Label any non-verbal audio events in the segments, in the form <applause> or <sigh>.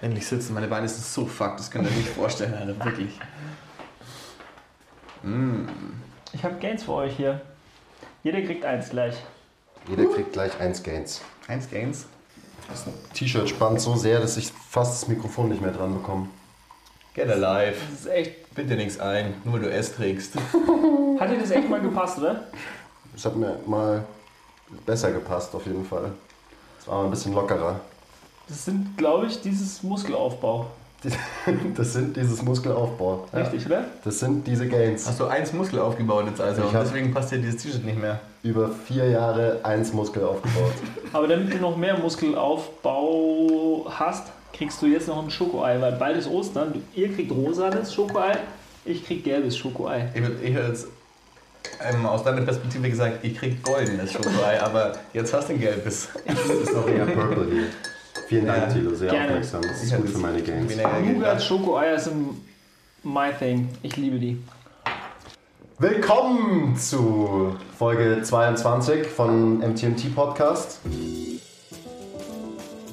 Endlich sitzen, meine Beine sind so fucked, das könnt ihr euch nicht vorstellen, Alter, wirklich. Ich habe Gains für euch hier. Jeder kriegt eins gleich. Jeder kriegt gleich eins Gains. Eins Gains. Das T-Shirt spannt so sehr, dass ich fast das Mikrofon nicht mehr dran bekomme. Get alive. Das ist echt. Bitte nichts ein, nur weil du S trägst. <laughs> Hat dir das echt mal gepasst, oder? Das hat mir mal besser gepasst, auf jeden Fall. Es war mal ein bisschen lockerer. Das sind, glaube ich, dieses Muskelaufbau. <laughs> Das sind dieses Muskelaufbau. Ja. Richtig, oder? Das sind diese Gains. Hast du eins Muskel aufgebaut jetzt also? Ich deswegen passt dir dieses T-Shirt nicht mehr. Über vier Jahre eins Muskel aufgebaut. <laughs> Aber damit du noch mehr Muskelaufbau hast, kriegst du jetzt noch ein Schokoei, weil bald ist Ostern. Ihr kriegt rosanes Schokoei, ich krieg gelbes Schokoei. Ich, würd- ich hätte jetzt ähm, aus deiner Perspektive gesagt, ich krieg goldenes Schokolei, aber jetzt hast du ein gelbes. Das ist noch eher Purple hier. Vielen Dank, Tilo. Sehr gerne. aufmerksam. Das ist gut für meine. Weniger Nougat Schokoeier sind my thing. Ich liebe die. Willkommen zu Folge 22 von MTMT Podcast.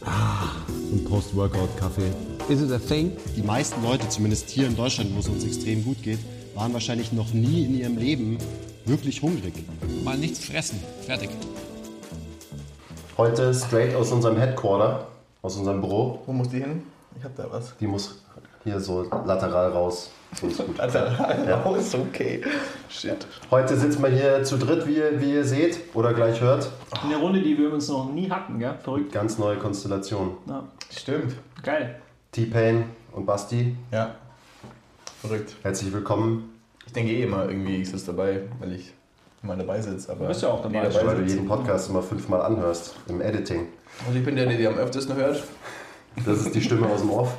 Und Post-Workout-Kaffee. Is it a thing? Die meisten Leute, zumindest hier in Deutschland, wo es uns extrem gut geht, waren wahrscheinlich noch nie in ihrem Leben wirklich hungrig. Mal nichts fressen. Fertig. Heute straight aus unserem Headquarter, aus unserem Büro. Wo muss die hin? Ich hab da was. Die muss hier so lateral raus. So ist gut. Alter, Ja. <laughs> ist okay. Shit. Heute sitzen wir hier zu dritt, wie ihr, wie ihr seht oder gleich hört. Eine Runde, die wir uns noch nie hatten, gell? Verrückt. Ganz neue Konstellation. Ja. Stimmt. Geil. T-Pain und Basti, Ja. Verrückt. herzlich willkommen. Ich denke eh immer irgendwie, ich sitze dabei, weil ich immer dabei sitze. Aber Du bist ja auch dabei. nie Weil du jeden Podcast immer fünfmal anhörst im Editing. Also ich bin der, der die am öftesten hört. Das ist die Stimme aus dem Off.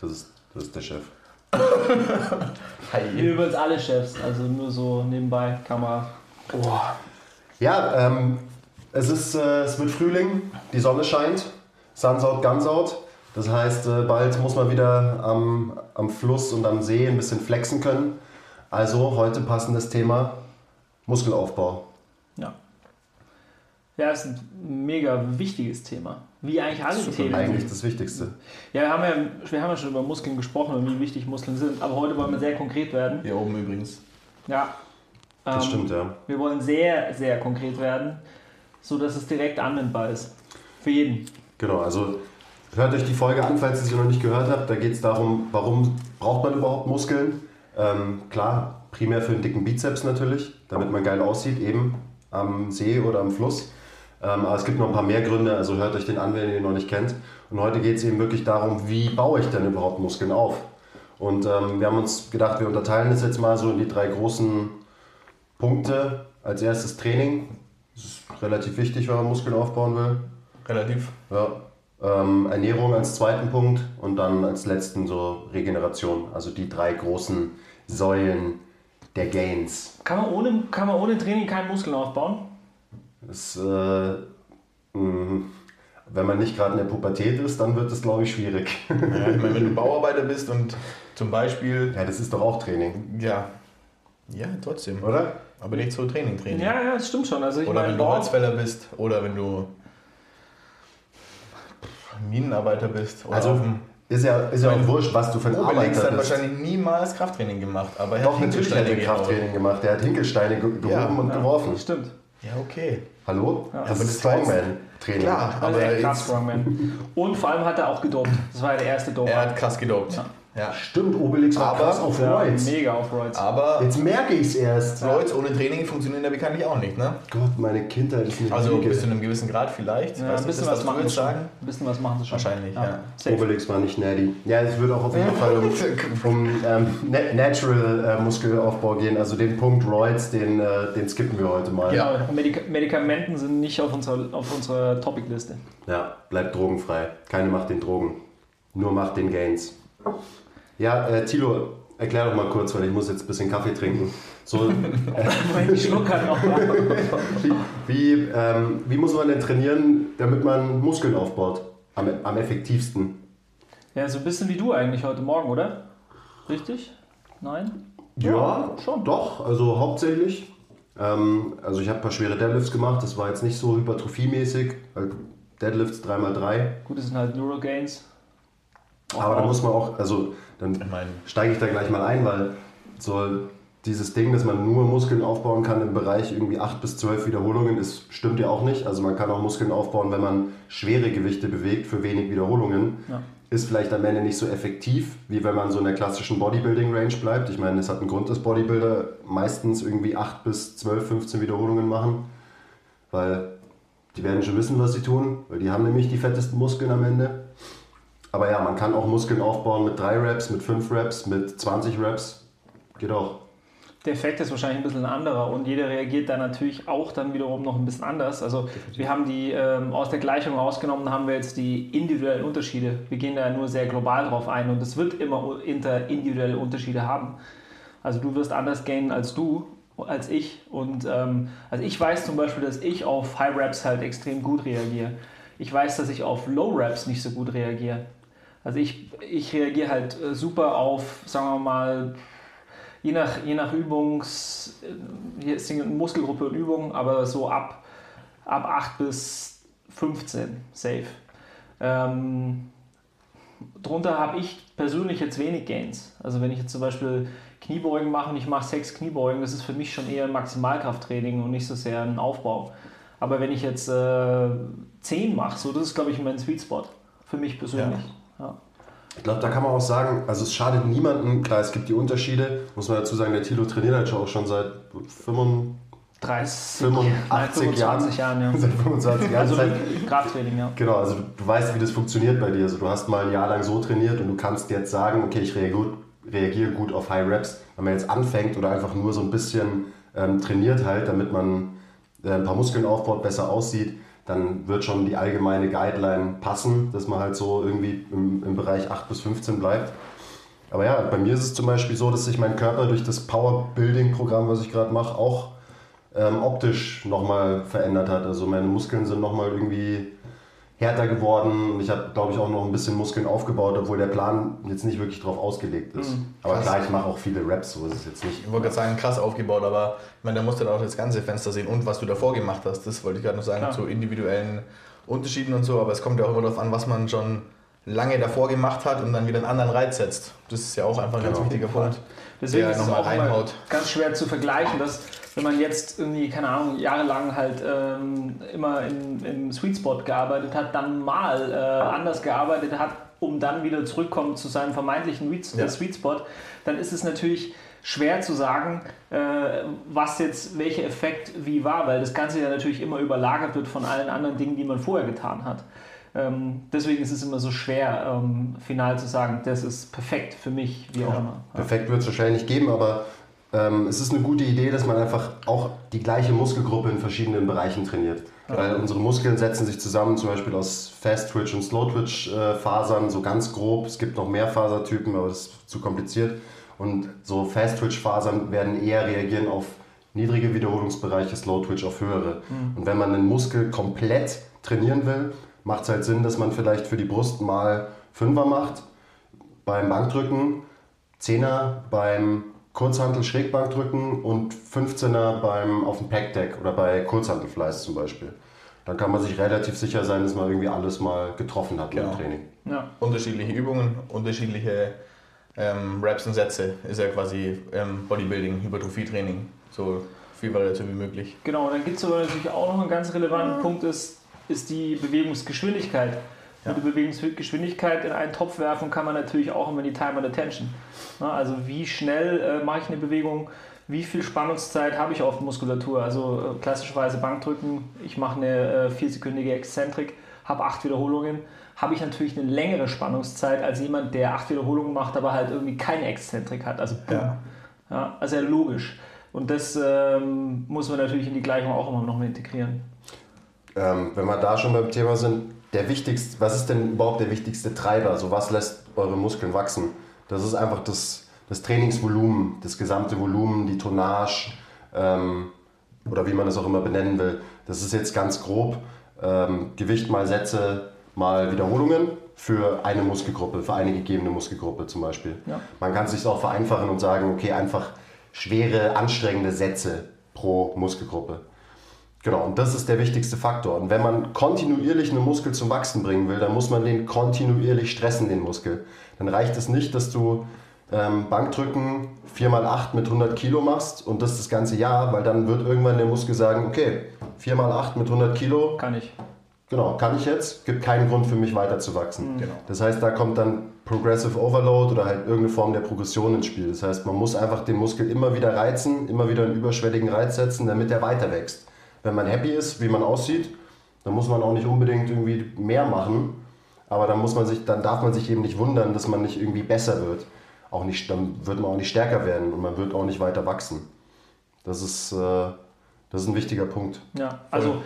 Das ist, das ist der Chef. <laughs> Hi. Wir übrigens alle Chefs, also nur so nebenbei, Kamera. Ja, ähm, es, ist, äh, es wird Frühling, die Sonne scheint, Suns out, Guns out. Das heißt, äh, bald muss man wieder am, am Fluss und am See ein bisschen flexen können. Also heute passendes Thema Muskelaufbau. Ja. Ja, ist ein mega wichtiges Thema. Wie eigentlich alle Themen. Eigentlich das Wichtigste. Ja, wir haben ja, wir haben ja schon über Muskeln gesprochen und wie wichtig Muskeln sind, aber heute wollen wir sehr konkret werden. Hier oben übrigens. Ja. Das Ähm, stimmt, ja. Wir wollen sehr, sehr konkret werden, so dass es direkt anwendbar ist. Für jeden. Genau, also hört euch die Folge an, falls ihr sie noch nicht gehört habt. Da geht es darum, warum braucht man überhaupt Muskeln? Ähm, klar, primär für einen dicken Bizeps natürlich, damit man geil aussieht, eben am See oder am Fluss. Ähm, aber es gibt noch ein paar mehr Gründe, also hört euch den an, wenn ihr ihn noch nicht kennt. Und heute geht es eben wirklich darum, wie baue ich denn überhaupt Muskeln auf? Und ähm, wir haben uns gedacht, wir unterteilen das jetzt mal so in die drei großen Punkte. Als erstes Training. Das ist relativ wichtig, wenn man Muskeln aufbauen will. Relativ. Ja. Ähm, Ernährung als zweiten Punkt und dann als letzten so Regeneration. Also die drei großen Säulen der Gains. Kann man ohne, kann man ohne Training keinen Muskeln aufbauen? Das, äh, mh, wenn man nicht gerade in der Pubertät ist, dann wird es, glaube ich, schwierig. Ja, ich meine, wenn du Bauarbeiter bist und zum Beispiel. ja, das ist doch auch Training, Ja. Ja, trotzdem. oder? Aber nicht so Training, Training. Ja, ja, das stimmt schon. Also ich Oder meine, wenn du Holzfäller bist oder wenn du Minenarbeiter bist. Oder Also ist ja, ist ja auch wurscht, was du für ein Arbeiter hat bist. wahrscheinlich niemals Krafttraining gemacht, aber er Doch, hat natürlich hat er. Krafttraining gemacht. Der hat Hinkelsteine ge gehoben Ja, und ja, geworfen. Stimmt. Ja, okay. Hallo? Ja. das Aber ist das war jetzt- Strongman-Training. Klar, Also aber echt krass, jetzt, Strongman. Und vor allem hat er auch gedopt. Das war ja der erste Dope. er hat krass gedopt. Ja. Ja. Stimmt, Obelix war Aber- krass auf Ja, Roids. mega auf Roids. Aber Jetzt merke ich es erst. Roids ohne Training funktionieren ja bekanntlich auch nicht, ne? Gott, meine Kindheit ist eine Also bis zu einem gewissen Grad vielleicht. Ja, ein nicht, bisschen was du machen sie sagen. Ein bisschen was machen sie schon. Wahrscheinlich, ja. Safe. Obelix war nicht nerdy. Ja, es wird auch auf jeden <laughs> Fall um, um ähm, Na- Natural äh, Muskelaufbau gehen. Also den Punkt Roids, den, äh, den skippen wir heute mal. Genau, Medika Medikamenten sind nicht auf unserer, auf unserer Topic-Liste. Ja, bleibt drogenfrei. Keine macht den Drogen. Nur macht den Gains. Ja, äh, Tilo, Erklär doch mal kurz, weil ich muss jetzt ein bisschen Kaffee trinken. So, <laughs> Moment, ich schluck halt noch. wie, wie, ähm, wie muss man denn trainieren, damit man Muskeln aufbaut? Am, am effektivsten. Ja, so ein bisschen wie du eigentlich heute Morgen, oder? Richtig? Nein? Ja, schon. Doch, also hauptsächlich. Ähm, also ich habe ein paar schwere Deadlifts gemacht, das war jetzt nicht so hypertrophiemäßig. Halt Deadlifts 3x3. Gut, das sind halt Neurogains. Aber da muss man auch, also dann steige ich da gleich mal ein, weil so dieses Ding, dass man nur Muskeln aufbauen kann im Bereich irgendwie 8 bis 12 Wiederholungen, ist, stimmt ja auch nicht. Also man kann auch Muskeln aufbauen, wenn man schwere Gewichte bewegt für wenig Wiederholungen. Ja. Ist vielleicht am Ende nicht so effektiv, wie wenn man so in der klassischen Bodybuilding-Range bleibt. Ich meine, es hat einen Grund, dass Bodybuilder meistens irgendwie 8 bis 12, 15 Wiederholungen machen, weil die werden schon wissen, was sie tun, weil die haben nämlich die fettesten Muskeln am Ende. Aber ja, man kann auch Muskeln aufbauen mit 3 Reps, mit 5 Reps, mit 20 Reps. Geht auch. Der Effekt ist wahrscheinlich ein bisschen ein anderer und jeder reagiert da natürlich auch dann wiederum noch ein bisschen anders. Also wir haben die ähm, aus der Gleichung rausgenommen, haben wir jetzt die individuellen Unterschiede. Wir gehen da nur sehr global drauf ein und es wird immer inter individuelle Unterschiede haben. Also du wirst anders gainen als du, als ich. Und ähm, also ich weiß zum Beispiel, dass ich auf High Reps halt extrem gut reagiere. Ich weiß, dass ich auf Low Reps nicht so gut reagiere. Also ich, ich reagiere halt äh, super auf, sagen wir mal, je nach, je nach Übungs, äh, hier ist die Muskelgruppe und Übung, aber so ab, ab 8 bis 15 safe. Ähm, drunter habe ich persönlich jetzt wenig Gains. Also wenn ich jetzt zum Beispiel Kniebeugen mache und ich mache sechs Kniebeugen, das ist für mich schon eher ein Maximalkrafttraining und nicht so sehr ein Aufbau. Aber wenn ich jetzt äh, 10 mache, so das ist glaube ich mein Sweet Spot. Für mich persönlich. Ja. Ich glaube, da kann man auch sagen, also es schadet niemandem. Klar, es gibt die Unterschiede. Muss man dazu sagen, der Tilo trainiert halt schon auch schon seit 35, 30, 85 Jahren. 25 Jahren, ja. <laughs> seit 25 Jahren. Also Krafttraining, ja. Genau, also du, weißt, wie das funktioniert bei dir. Also du hast mal ein Jahr lang so trainiert und du kannst jetzt sagen, okay, ich reagiere gut, reagiere gut auf High Reps. Wenn man jetzt anfängt oder einfach nur so ein bisschen ähm, trainiert halt, damit man äh, ein paar Muskeln aufbaut, besser aussieht, dann wird schon die allgemeine Guideline passen, dass man halt so irgendwie im, im Bereich 8 bis 15 bleibt. Aber ja, bei mir ist es zum Beispiel so, dass sich mein Körper durch das Power-Building-Programm, was ich gerade mache, auch ähm, optisch nochmal verändert hat. Also meine Muskeln sind nochmal irgendwie härter geworden. Und Ich habe, glaube ich, auch noch ein bisschen Muskeln aufgebaut, obwohl der Plan jetzt nicht wirklich darauf ausgelegt ist. Aber Krass. klar, ich mache auch viele Raps, so ist es jetzt nicht. ich wollte gerade sagen, krass aufgebaut, aber ich meine, da musst du dann auch das ganze Fenster sehen und was du davor gemacht hast. Das wollte ich gerade noch sagen, Klar. zu individuellen Unterschieden und so. Aber es kommt ja auch immer darauf an, was man schon lange davor gemacht hat und dann wieder einen anderen Reiz setzt. Das ist ja auch einfach ein ganz Genau. wichtiger Punkt. Deswegen ist es nochmal auch immer reinhaut. ganz schwer zu vergleichen, dass wenn man jetzt irgendwie, keine Ahnung, jahrelang halt ähm, immer im, im Sweet Spot gearbeitet hat, dann mal äh, anders gearbeitet hat, um dann wieder zurückkommen zu seinem vermeintlichen Sweet, Ja. Sweet Spot, dann ist es natürlich schwer zu sagen, äh, was jetzt, welcher Effekt wie war, weil das Ganze ja natürlich immer überlagert wird von allen anderen Dingen, die man vorher getan hat. Ähm, deswegen ist es immer so schwer, ähm, final zu sagen, das ist perfekt für mich, wie auch immer. Perfekt wird es wahrscheinlich nicht geben, aber ähm, es ist eine gute Idee, dass man einfach auch die gleiche Muskelgruppe in verschiedenen Bereichen trainiert. Weil unsere Muskeln setzen sich zusammen, zum Beispiel aus Fast Twitch und Slow Twitch äh, Fasern, so ganz grob. Es gibt noch mehr Fasertypen, aber das ist zu kompliziert. Und so Fast Twitch Fasern werden eher reagieren auf niedrige Wiederholungsbereiche, Slow Twitch auf höhere. Und wenn man einen Muskel komplett trainieren will, macht es halt Sinn, dass man vielleicht für die Brust mal Fünfer macht, beim Bankdrücken 10er beim Kurzhantel Schrägbankdrücken und 15er beim auf dem Packdeck oder bei Kurzhantelfleiß zum Beispiel. Dann kann man sich relativ sicher sein, dass man irgendwie alles mal getroffen hat Genau. beim Training. Ja. Unterschiedliche Übungen, unterschiedliche ähm, Raps und Sätze ist ja quasi ähm, Bodybuilding, Hypertrophie-Training. So viel Variation wie möglich. Genau, dann gibt es aber natürlich auch noch einen ganz relevanten Punkt, ist, ist die Bewegungsgeschwindigkeit. Ja. Mit der Bewegungsgeschwindigkeit in einen Topf werfen kann man natürlich auch immer die Time and Attention. Na, also wie schnell äh, mache ich eine Bewegung, wie viel Spannungszeit habe ich auf Muskulatur. Also äh, klassischerweise Bankdrücken, ich mache eine äh, viersekündige Exzentrik, habe acht Wiederholungen, habe ich natürlich eine längere Spannungszeit als jemand, der acht Wiederholungen macht, aber halt irgendwie keine Exzentrik hat. Also boom. Ja. Ja, also ja, logisch. Und das ähm, muss man natürlich in die Gleichung auch immer noch mit integrieren. Ähm, wenn wir da schon beim Thema sind, der wichtigste, was ist denn überhaupt der wichtigste Treiber? Also was lässt eure Muskeln wachsen? Das ist einfach das, das Trainingsvolumen, das gesamte Volumen, die Tonnage ähm, oder wie man das auch immer benennen will. Das ist jetzt ganz grob ähm, Gewicht mal Sätze mal Wiederholungen für eine Muskelgruppe, für eine gegebene Muskelgruppe zum Beispiel. Ja. Man kann es sich auch vereinfachen und sagen, okay, einfach schwere, anstrengende Sätze pro Muskelgruppe. Genau, und das ist der wichtigste Faktor. Und wenn man kontinuierlich einen Muskel zum Wachsen bringen will, dann muss man den kontinuierlich stressen, den Muskel. Dann reicht es nicht, dass du ähm, Bankdrücken 4x8 mit 100 Kilo machst und das das ganze Jahr, weil dann wird irgendwann der Muskel sagen, okay, 4x8 mit 100 Kilo, Kann ich. genau, kann ich jetzt, gibt keinen Grund für mich weiter zu wachsen. Genau. Das heißt, da kommt dann Progressive Overload oder halt irgendeine Form der Progression ins Spiel. Das heißt, man muss einfach den Muskel immer wieder reizen, immer wieder einen überschwelligen Reiz setzen, damit er weiter wächst. Wenn man happy ist, wie man aussieht, dann muss man auch nicht unbedingt irgendwie mehr machen, aber dann muss man sich, dann darf man sich eben nicht wundern, dass man nicht irgendwie besser wird. Auch nicht, dann wird man auch nicht stärker werden und man wird auch nicht weiter wachsen. Das ist, äh, das ist ein wichtiger Punkt. Ja, also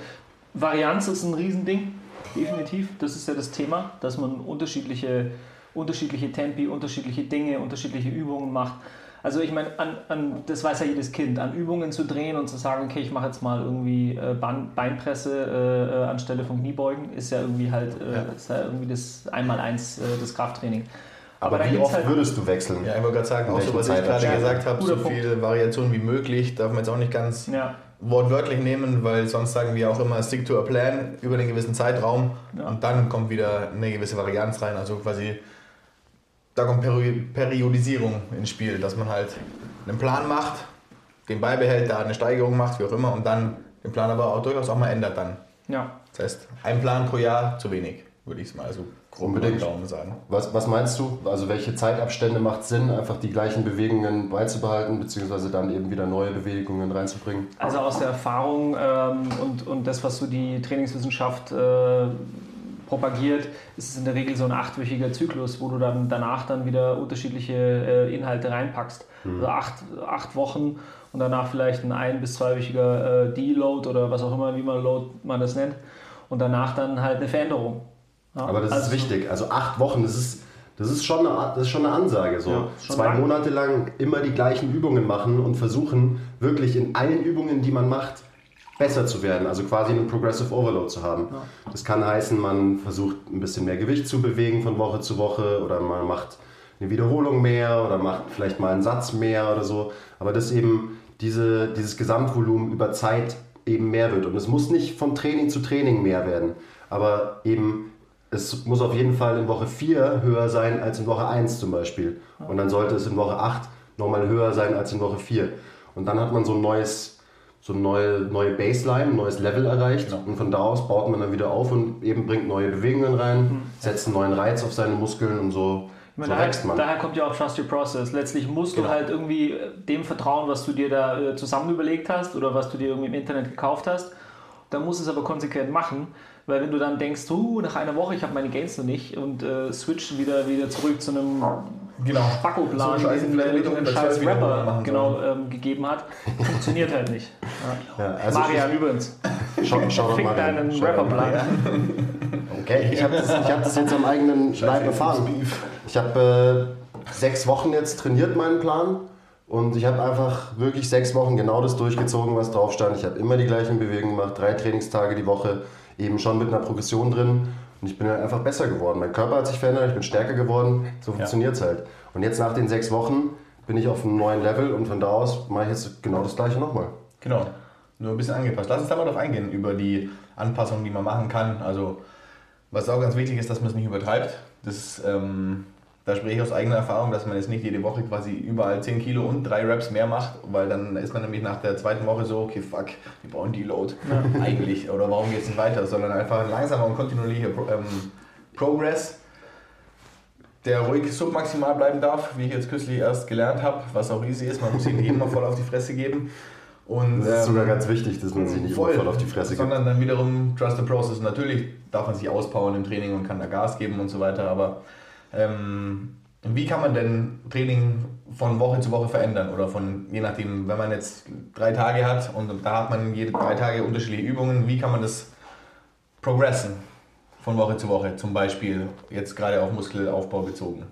Varianz ist ein Riesending, definitiv. Das ist ja das Thema, dass man unterschiedliche, unterschiedliche Tempi, unterschiedliche Dinge, unterschiedliche Übungen macht. Also ich meine, an, an, das weiß ja jedes Kind, an Übungen zu drehen und zu sagen, okay, ich mache jetzt mal irgendwie äh, Bein- Beinpresse äh, äh, anstelle von Kniebeugen, ist ja irgendwie halt äh, Ja. Ist ja irgendwie das Einmaleins äh, das Krafttraining. Aber, da wie oft halt- würdest du wechseln? Ja, ich wollte gerade sagen, auch so, was ich gerade gesagt habe, so Punkt. viele Variationen wie möglich, darf man jetzt auch nicht ganz Ja, wortwörtlich nehmen, weil sonst sagen wir auch immer stick to a plan über einen gewissen Zeitraum Ja. und dann kommt wieder eine gewisse Varianz rein. Also quasi, da kommt Peri Periodisierung ins Spiel, dass man halt einen Plan macht, den beibehält, da eine Steigerung macht, wie auch immer, und dann den Plan aber auch durchaus auch mal ändert dann. ja. Das heißt, ein Plan pro Jahr zu wenig, würde ich es mal so grob Unbedingt. Daumen sagen. Was, was meinst du? Also welche Zeitabstände macht Sinn, einfach die gleichen Bewegungen beizubehalten, beziehungsweise dann eben wieder neue Bewegungen reinzubringen? Also aus der Erfahrung ähm, und, und das, was so die Trainingswissenschaft äh, propagiert, ist es in der Regel so ein achtwöchiger Zyklus, wo du dann danach dann wieder unterschiedliche äh, Inhalte reinpackst. Also acht, acht Wochen und danach vielleicht ein ein- bis zweiwöchiger äh, Deload oder was auch immer, wie man Load man das nennt. Und danach dann halt eine Veränderung. Ja, Aber das also ist wichtig. Also acht Wochen, das ist, das ist, schon, eine, das ist schon eine Ansage. So. Ja, Zwei lang. Monate lang immer die gleichen Übungen machen und versuchen, wirklich in allen Übungen, die man macht, besser zu werden. Also quasi einen Progressive Overload zu haben. Das kann heißen, man versucht ein bisschen mehr Gewicht zu bewegen von Woche zu Woche oder man macht eine Wiederholung mehr oder macht vielleicht mal einen Satz mehr oder so. Aber dass eben diese, dieses Gesamtvolumen über Zeit eben mehr wird. Und es muss nicht von Training zu Training mehr werden. Aber eben, es muss auf jeden Fall in Woche 4 höher sein als in Woche 1 zum Beispiel. Und dann sollte es in Woche 8 nochmal höher sein als in Woche 4. Und dann hat man so ein neues, so eine neue, neue Baseline, ein neues Level erreicht. Genau. Und von da aus baut man dann wieder auf und eben bringt neue Bewegungen rein, setzt einen neuen Reiz auf seine Muskeln und so, Ich so meine, wächst daher, man. daher kommt ja auch Trust Your Process. Letztlich musst Genau. du halt irgendwie äh, dem vertrauen, was du dir da äh, zusammen überlegt hast oder was du dir irgendwie im Internet gekauft hast. Dann musst du es aber konsequent machen, weil wenn du dann denkst, uh, nach einer Woche, ich habe meine Gains noch nicht und äh, switch wieder, wieder zurück zu einem Genau. Spacko-Plan, So den irgendein mit scheiß 12 Wiederholungen Rapper genau, ähm, gegeben hat, funktioniert halt nicht. Ja. Ja, also Marian übrigens, Schau, schau doch fick mal rein. deinen. Rapper-Plan. Okay, ich habe das, ich hab das jetzt am eigenen Leib erfahren. Ich habe äh, sechs Wochen jetzt trainiert meinen Plan und ich habe einfach wirklich sechs Wochen genau das durchgezogen, was drauf stand. Ich habe immer die gleichen Bewegungen gemacht, drei Trainingstage die Woche, eben schon mit einer Progression drin und ich bin halt einfach besser geworden. Mein Körper hat sich verändert, ich bin stärker geworden, so funktioniert es halt. Und jetzt nach den sechs Wochen bin ich auf einem neuen Level und von da aus mache ich jetzt genau das gleiche nochmal. Genau, nur ein bisschen angepasst. Lass uns da mal drauf eingehen, über die Anpassungen, die man machen kann. Also, was auch ganz wichtig ist, dass man es nicht übertreibt. Das, ähm, da spreche ich aus eigener Erfahrung, dass man jetzt nicht jede Woche quasi überall 10 Kilo und 3 Reps mehr macht, weil dann ist man nämlich nach der zweiten Woche so, okay, fuck, wir brauchen Deload eigentlich. Oder warum geht es nicht weiter? Sondern einfach ein langsamer und kontinuierlicher Pro ähm, Progress, der ruhig submaximal bleiben darf, wie ich jetzt kürzlich erst gelernt habe, was auch easy ist. Man muss ihn jedem mal voll auf die Fresse geben. Und, Das ist ähm, sogar ganz wichtig, dass man sich nicht immer voll auf die Fresse gibt. sondern dann wiederum Trust the Process. Natürlich darf man sich auspowern im Training und kann da Gas geben und so weiter, aber ähm, wie kann man denn Training von Woche zu Woche verändern? Oder von, je nachdem, wenn man jetzt drei Tage hat und da hat man jede drei Tage unterschiedliche Übungen, wie kann man das progressen von Woche zu Woche? Zum Beispiel jetzt gerade auf Muskelaufbau bezogen.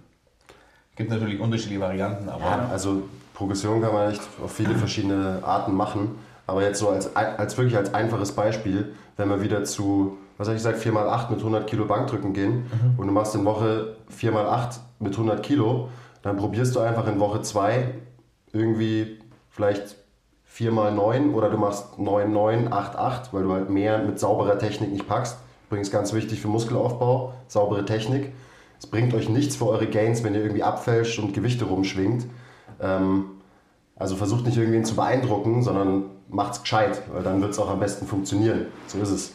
Gibt natürlich unterschiedliche Varianten, aber Ja, also Progression kann man echt auf viele verschiedene Arten machen. Aber jetzt so als, als wirklich als einfaches Beispiel, wenn wir wieder zu, was habe ich gesagt, 4x8 mit 100 Kilo Bankdrücken gehen und du machst in Woche 4x8 mit 100 Kilo, dann probierst du einfach in Woche 2 irgendwie vielleicht 4x9 oder du machst 9, 9, 8, 8, weil du halt mehr mit sauberer Technik nicht packst. Übrigens ganz wichtig für Muskelaufbau, saubere Technik. Es bringt euch nichts für eure Gains, wenn ihr irgendwie abfälscht und Gewichte rumschwingt. Ähm, also versucht nicht irgendwen zu beeindrucken, sondern macht's gescheit, weil dann wird es auch am besten funktionieren. So ist es.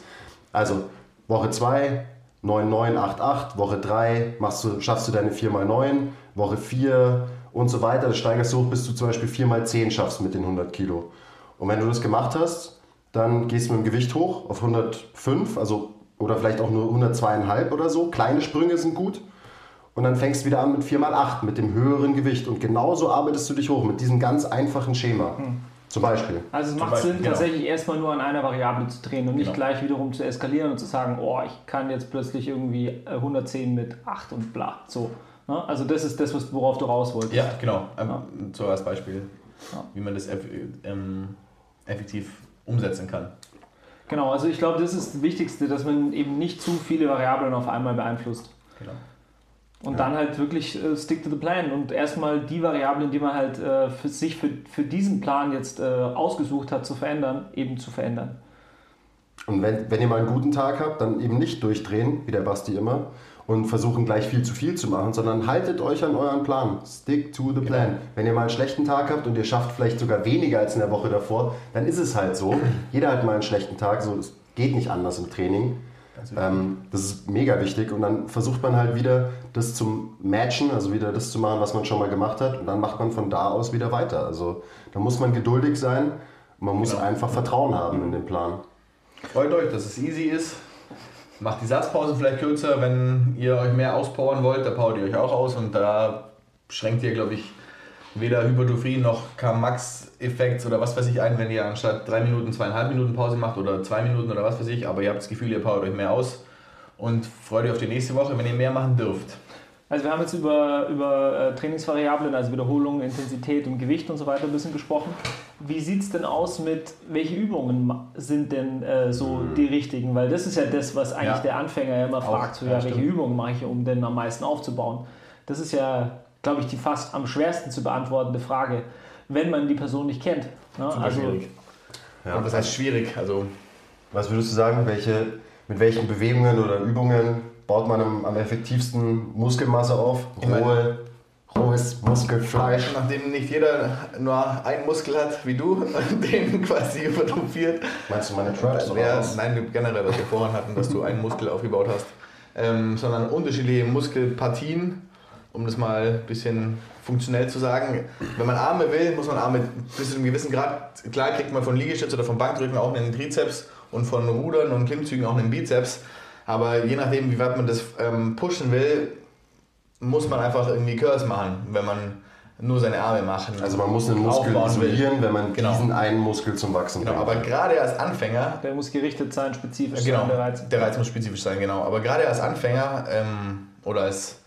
Also Woche 2, 9, 9, 8, 8, Woche 3 machst du, schaffst du deine 4x9, Woche 4 und so weiter. Das steigerst du hoch, bis du zum Beispiel 4x10 schaffst mit den 100 Kilo. Und wenn du das gemacht hast, dann gehst du mit dem Gewicht hoch auf 105, also oder vielleicht auch nur 102,5 oder so. Kleine Sprünge sind gut. Und dann fängst du wieder an mit 4x8, mit dem höheren Gewicht. Und genauso arbeitest du dich hoch, mit diesem ganz einfachen Schema. Zum Beispiel. Also es macht Beispiel, Sinn, genau. tatsächlich erstmal nur an einer Variable zu drehen und nicht Genau. gleich wiederum zu eskalieren und zu sagen, oh, ich kann jetzt plötzlich irgendwie äh, 110 mit 8 und bla. So. Ne? Also das ist das, worauf du raus wolltest. ja, genau. Ähm, Ja. So als Beispiel, wie man das ähm, effektiv umsetzen kann. Genau, also ich glaube, das ist das Wichtigste, dass man eben nicht zu viele Variablen auf einmal beeinflusst. Genau. Und dann halt wirklich äh, stick to the plan und erstmal die Variablen, die man halt äh, für sich für, für diesen Plan jetzt äh, ausgesucht hat, zu verändern, eben zu verändern. Und wenn, wenn ihr mal einen guten Tag habt, dann eben nicht durchdrehen, wie der Basti immer, und versuchen gleich viel zu viel zu machen, sondern haltet euch an euren Plan. Stick to the plan. Wenn ihr mal einen schlechten Tag habt und ihr schafft vielleicht sogar weniger als in der Woche davor, dann ist es halt so. Jeder hat mal einen schlechten Tag, so es geht nicht anders im Training. Ähm, das ist mega wichtig und dann versucht man halt wieder das zum Matchen, also wieder das zu machen, was man schon mal gemacht hat und dann macht man von da aus wieder weiter. Also da muss man geduldig sein man muss Genau. einfach Vertrauen haben in den Plan. Freut euch, dass es easy ist. Macht die Satzpause vielleicht kürzer, wenn ihr euch mehr auspowern wollt, da powert ihr euch auch aus und da schränkt ihr, glaube ich, weder Hypertrophie noch K-Max-Effekt oder was weiß ich ein, wenn ihr anstatt drei Minuten zweieinhalb Minuten Pause macht oder zwei Minuten oder was weiß ich, aber ihr habt das Gefühl, ihr powert euch mehr aus und freut euch auf die nächste Woche, wenn ihr mehr machen dürft. Also wir haben jetzt über, über äh, Trainingsvariablen, also Wiederholung, Intensität und Gewicht und so weiter ein bisschen gesprochen. Wie sieht es denn aus mit, welche Übungen sind denn äh, so die richtigen? Weil das ist ja das, was eigentlich Ja. der Anfänger ja immer fragt, so, ja, ja, welche stimmt. Übungen mache ich, um denn am meisten aufzubauen? Das ist ja, glaube ich, die fast am schwersten zu beantwortende Frage, wenn man die Person nicht kennt. Ne? Super Also, schwierig. Ja. Und das heißt schwierig, also Was würdest du sagen, welche, mit welchen Bewegungen oder Übungen baut man am, am effektivsten Muskelmasse auf? Rohe, rohes Muskelfleisch. nachdem nicht jeder nur einen Muskel hat wie du <laughs> und den quasi hypertrophiert, Meinst du meine Traps oder Ja, was? nein, generell, was wir vorhin hatten, dass du einen Muskel aufgebaut hast, ähm, sondern unterschiedliche Muskelpartien, um das mal ein bisschen funktionell zu sagen. Wenn man Arme will, muss man Arme bis zu einem gewissen Grad, klar kriegt man von Liegestütz oder vom Bankdrücken auch einen Trizeps und von Rudern und Klimmzügen auch einen Bizeps, aber je nachdem, wie weit man das ähm, pushen will, muss man einfach irgendwie Curls machen, wenn man nur seine Arme machen. Also man muss einen Muskel isolieren, wenn man Genau. diesen einen Muskel zum Wachsen Genau, bringt. aber gerade als Anfänger der muss gerichtet sein, spezifisch Genau, sein, der Reiz. der Reiz muss spezifisch sein, genau. Aber gerade als Anfänger ähm, oder als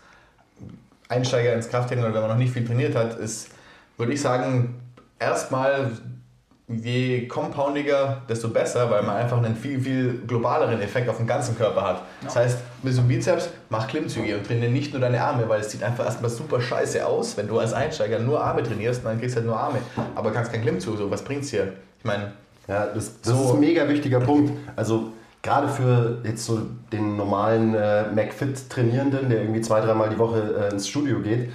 Einsteiger ins Krafttraining oder wenn man noch nicht viel trainiert hat, ist, würde ich sagen, erstmal je compoundiger, desto besser, weil man einfach einen viel, viel globaleren Effekt auf den ganzen Körper hat. Das heißt, mit so einem Bizeps, mach Klimmzüge und trainiere nicht nur deine Arme, weil es sieht einfach erstmal super scheiße aus, wenn du als Einsteiger nur Arme trainierst, dann kriegst du halt nur Arme, aber kannst keinen Klimmzug, so was bringt's dir? Ich meine, Ja, das, das So. ist ein mega wichtiger Punkt. Also gerade für jetzt so den normalen äh, McFit-Trainierenden, der irgendwie zwei, dreimal die Woche äh, ins Studio geht,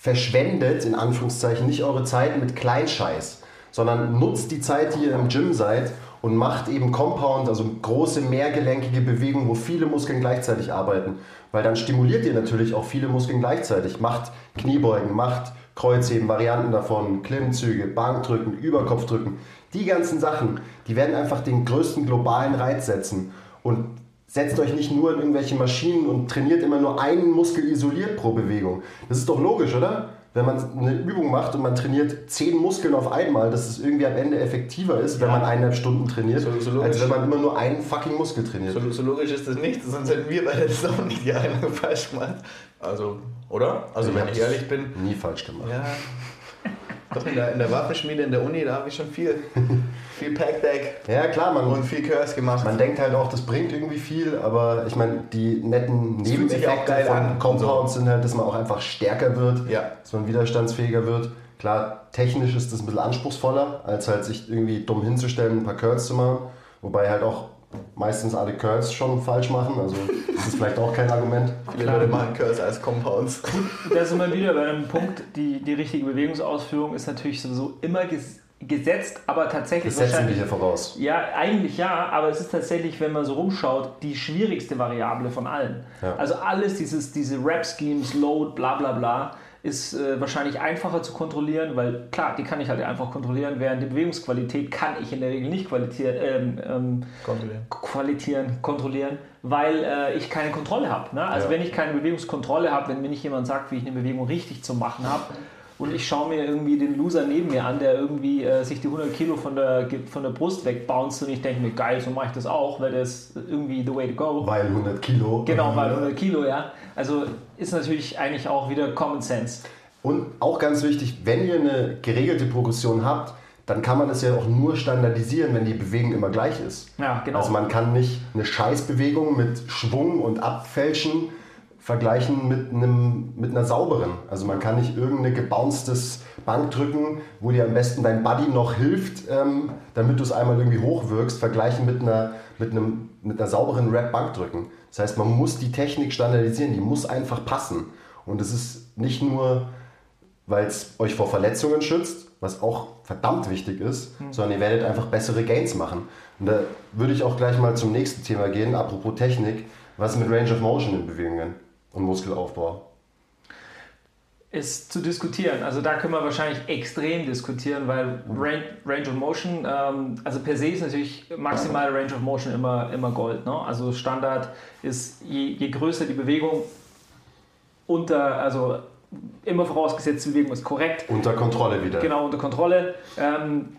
verschwendet in Anführungszeichen nicht eure Zeit mit Kleinscheiß, sondern nutzt die Zeit, die ihr im Gym seid und macht eben Compound, also große, mehrgelenkige Bewegungen, wo viele Muskeln gleichzeitig arbeiten. Weil dann stimuliert ihr natürlich auch viele Muskeln gleichzeitig. Macht Kniebeugen, macht Kreuzheben, Varianten davon, Klimmzüge, Bankdrücken, Überkopfdrücken. Die ganzen Sachen, die werden einfach den größten globalen Reiz setzen. Und setzt euch nicht nur in irgendwelche Maschinen und trainiert immer nur einen Muskel isoliert pro Bewegung. Das ist doch logisch, oder? wenn man eine Übung macht und man trainiert zehn Muskeln auf einmal, dass es irgendwie am Ende effektiver ist, wenn Ja. man eineinhalb Stunden trainiert, So- so als wenn man immer nur einen fucking Muskel trainiert. So, so logisch ist das nicht, sonst hätten wir beide das auch nicht die Einladung falsch gemacht. Also, oder? Also, wenn ich ehrlich bin, Nie falsch gemacht. ja. Doch in der, in der Waffenschmiede in der Uni, da habe ich schon viel, viel Packback Ja, klar, man, und viel Curse gemacht. man denkt halt auch, das bringt irgendwie viel, aber ich meine, die netten Nebeneffekte an von und Compounds sind halt, dass man auch einfach stärker wird, Ja. dass man widerstandsfähiger wird. Klar, technisch ist das ein bisschen anspruchsvoller, als halt sich irgendwie dumm hinzustellen, ein paar Curls zu machen. Wobei halt auch meistens alle Curls schon falsch machen, also das ist vielleicht auch kein Argument. <laughs> Viele Leute machen Curse als Compounds. Da sind wir wieder bei einem Punkt, die, die richtige Bewegungsausführung ist natürlich sowieso immer ges gesetzt, aber tatsächlich Das setzen wir wahrscheinlich. hier voraus. Ja, eigentlich ja, aber es ist tatsächlich, wenn man so rumschaut, die schwierigste Variable von allen. Ja. Also alles, dieses, diese Rap-Schemes, Load, bla bla bla, ist äh, wahrscheinlich einfacher zu kontrollieren, weil klar, die kann ich halt einfach kontrollieren, während die Bewegungsqualität kann ich in der Regel nicht qualitieren, ähm, ähm, Kontrollieren. qualitieren, kontrollieren, weil äh, ich keine Kontrolle habe. Ne? Also Ja. wenn ich keine Bewegungskontrolle habe, wenn mir nicht jemand sagt, wie ich eine Bewegung richtig zu machen habe und ich schaue mir irgendwie den Loser neben mir an, der irgendwie äh, sich die 100 Kilo von der, von der Brust wegbounced und ich denke mir, geil, so mache ich das auch, weil das ist irgendwie the way to go. Weil 100 Kilo. Genau, weil 100 Kilo, ja. Also ist natürlich eigentlich auch wieder Common Sense. Und auch ganz wichtig, wenn ihr eine geregelte Progression habt, dann kann man es ja auch nur standardisieren, wenn die Bewegung immer gleich ist. Ja, genau. Also man kann nicht eine Scheißbewegung mit Schwung und Abfälschen vergleichen mit, einem, mit einer sauberen. Also man kann nicht irgendein gebounctes Bankdrücken, wo dir am besten dein Buddy noch hilft, ähm, damit du es einmal irgendwie hochwirkst, vergleichen mit einer, mit einem, mit einer sauberen Rap-Bankdrücken. Das heißt, man muss die Technik standardisieren, die muss einfach passen. Und es ist nicht nur, weil es euch vor Verletzungen schützt, was auch verdammt wichtig ist, sondern ihr werdet einfach bessere Gains machen. Und da würde ich auch gleich mal zum nächsten Thema gehen, apropos Technik. Was mit Range of Motion in Bewegungen und Muskelaufbau? ist zu diskutieren. Also da können wir wahrscheinlich extrem diskutieren, weil Range, Range of Motion, ähm, also per se ist natürlich maximale Range of Motion immer, immer Gold. Ne? Also Standard ist, je, je größer die Bewegung, unter, also immer vorausgesetzt, die Bewegung ist korrekt, Unter Kontrolle wieder. genau unter Kontrolle. Ähm,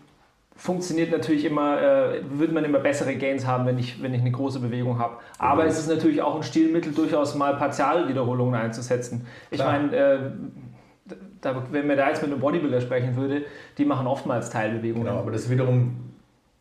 funktioniert natürlich immer, äh, würde man immer bessere Gains haben, wenn ich, wenn ich eine große Bewegung habe. Aber es ist natürlich auch ein Stilmittel, durchaus mal Partialwiederholungen einzusetzen. Ich meine, äh, da, wenn man da jetzt mit einem Bodybuilder sprechen würde, die machen oftmals Teilbewegungen. Genau, aber das ist wiederum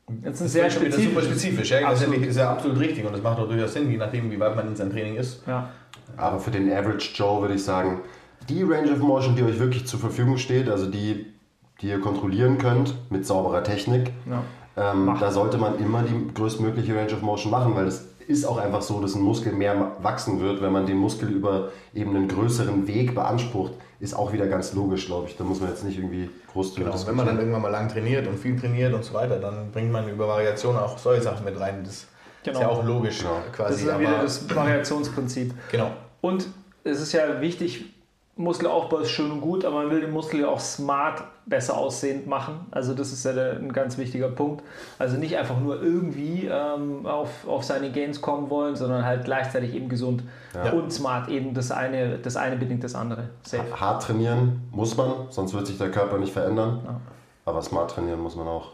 das ist sehr schon wieder spezifisch. super spezifisch. Ja, Absolut. letztendlich ist ja absolut richtig und das macht auch durchaus Sinn, je nachdem, wie weit man in seinem Training ist. Ja. Aber für den Average Joe würde ich sagen, die Range of Motion, die euch wirklich zur Verfügung steht, also die, die ihr kontrollieren könnt mit sauberer Technik, Ja. ähm, da sollte man immer die größtmögliche Range of Motion machen, weil das ist auch einfach so, dass ein Muskel mehr wachsen wird, wenn man den Muskel über eben einen größeren Weg beansprucht. Ist auch wieder ganz logisch, glaube ich. Da muss man jetzt nicht irgendwie groß drüber Genau, wenn man dann irgendwann mal lang trainiert und viel trainiert und so weiter, dann bringt man über Variation auch solche Sachen mit rein. Das Genau. ist ja auch logisch Genau. Das quasi. ist dann wieder aber- das Variationsprinzip. genau. Und es ist ja wichtig, Muskelaufbau ist schön und gut, aber man will den Muskel ja auch smart besser aussehend machen. Also das ist ja der, ein ganz wichtiger Punkt. Also nicht einfach nur irgendwie ähm, auf, auf seine Gains kommen wollen, sondern halt gleichzeitig eben gesund Ja. und smart. Eben das eine, das eine bedingt das andere. Safe. Hart trainieren muss man, sonst wird sich der Körper nicht verändern. Ja. Aber smart trainieren muss man auch.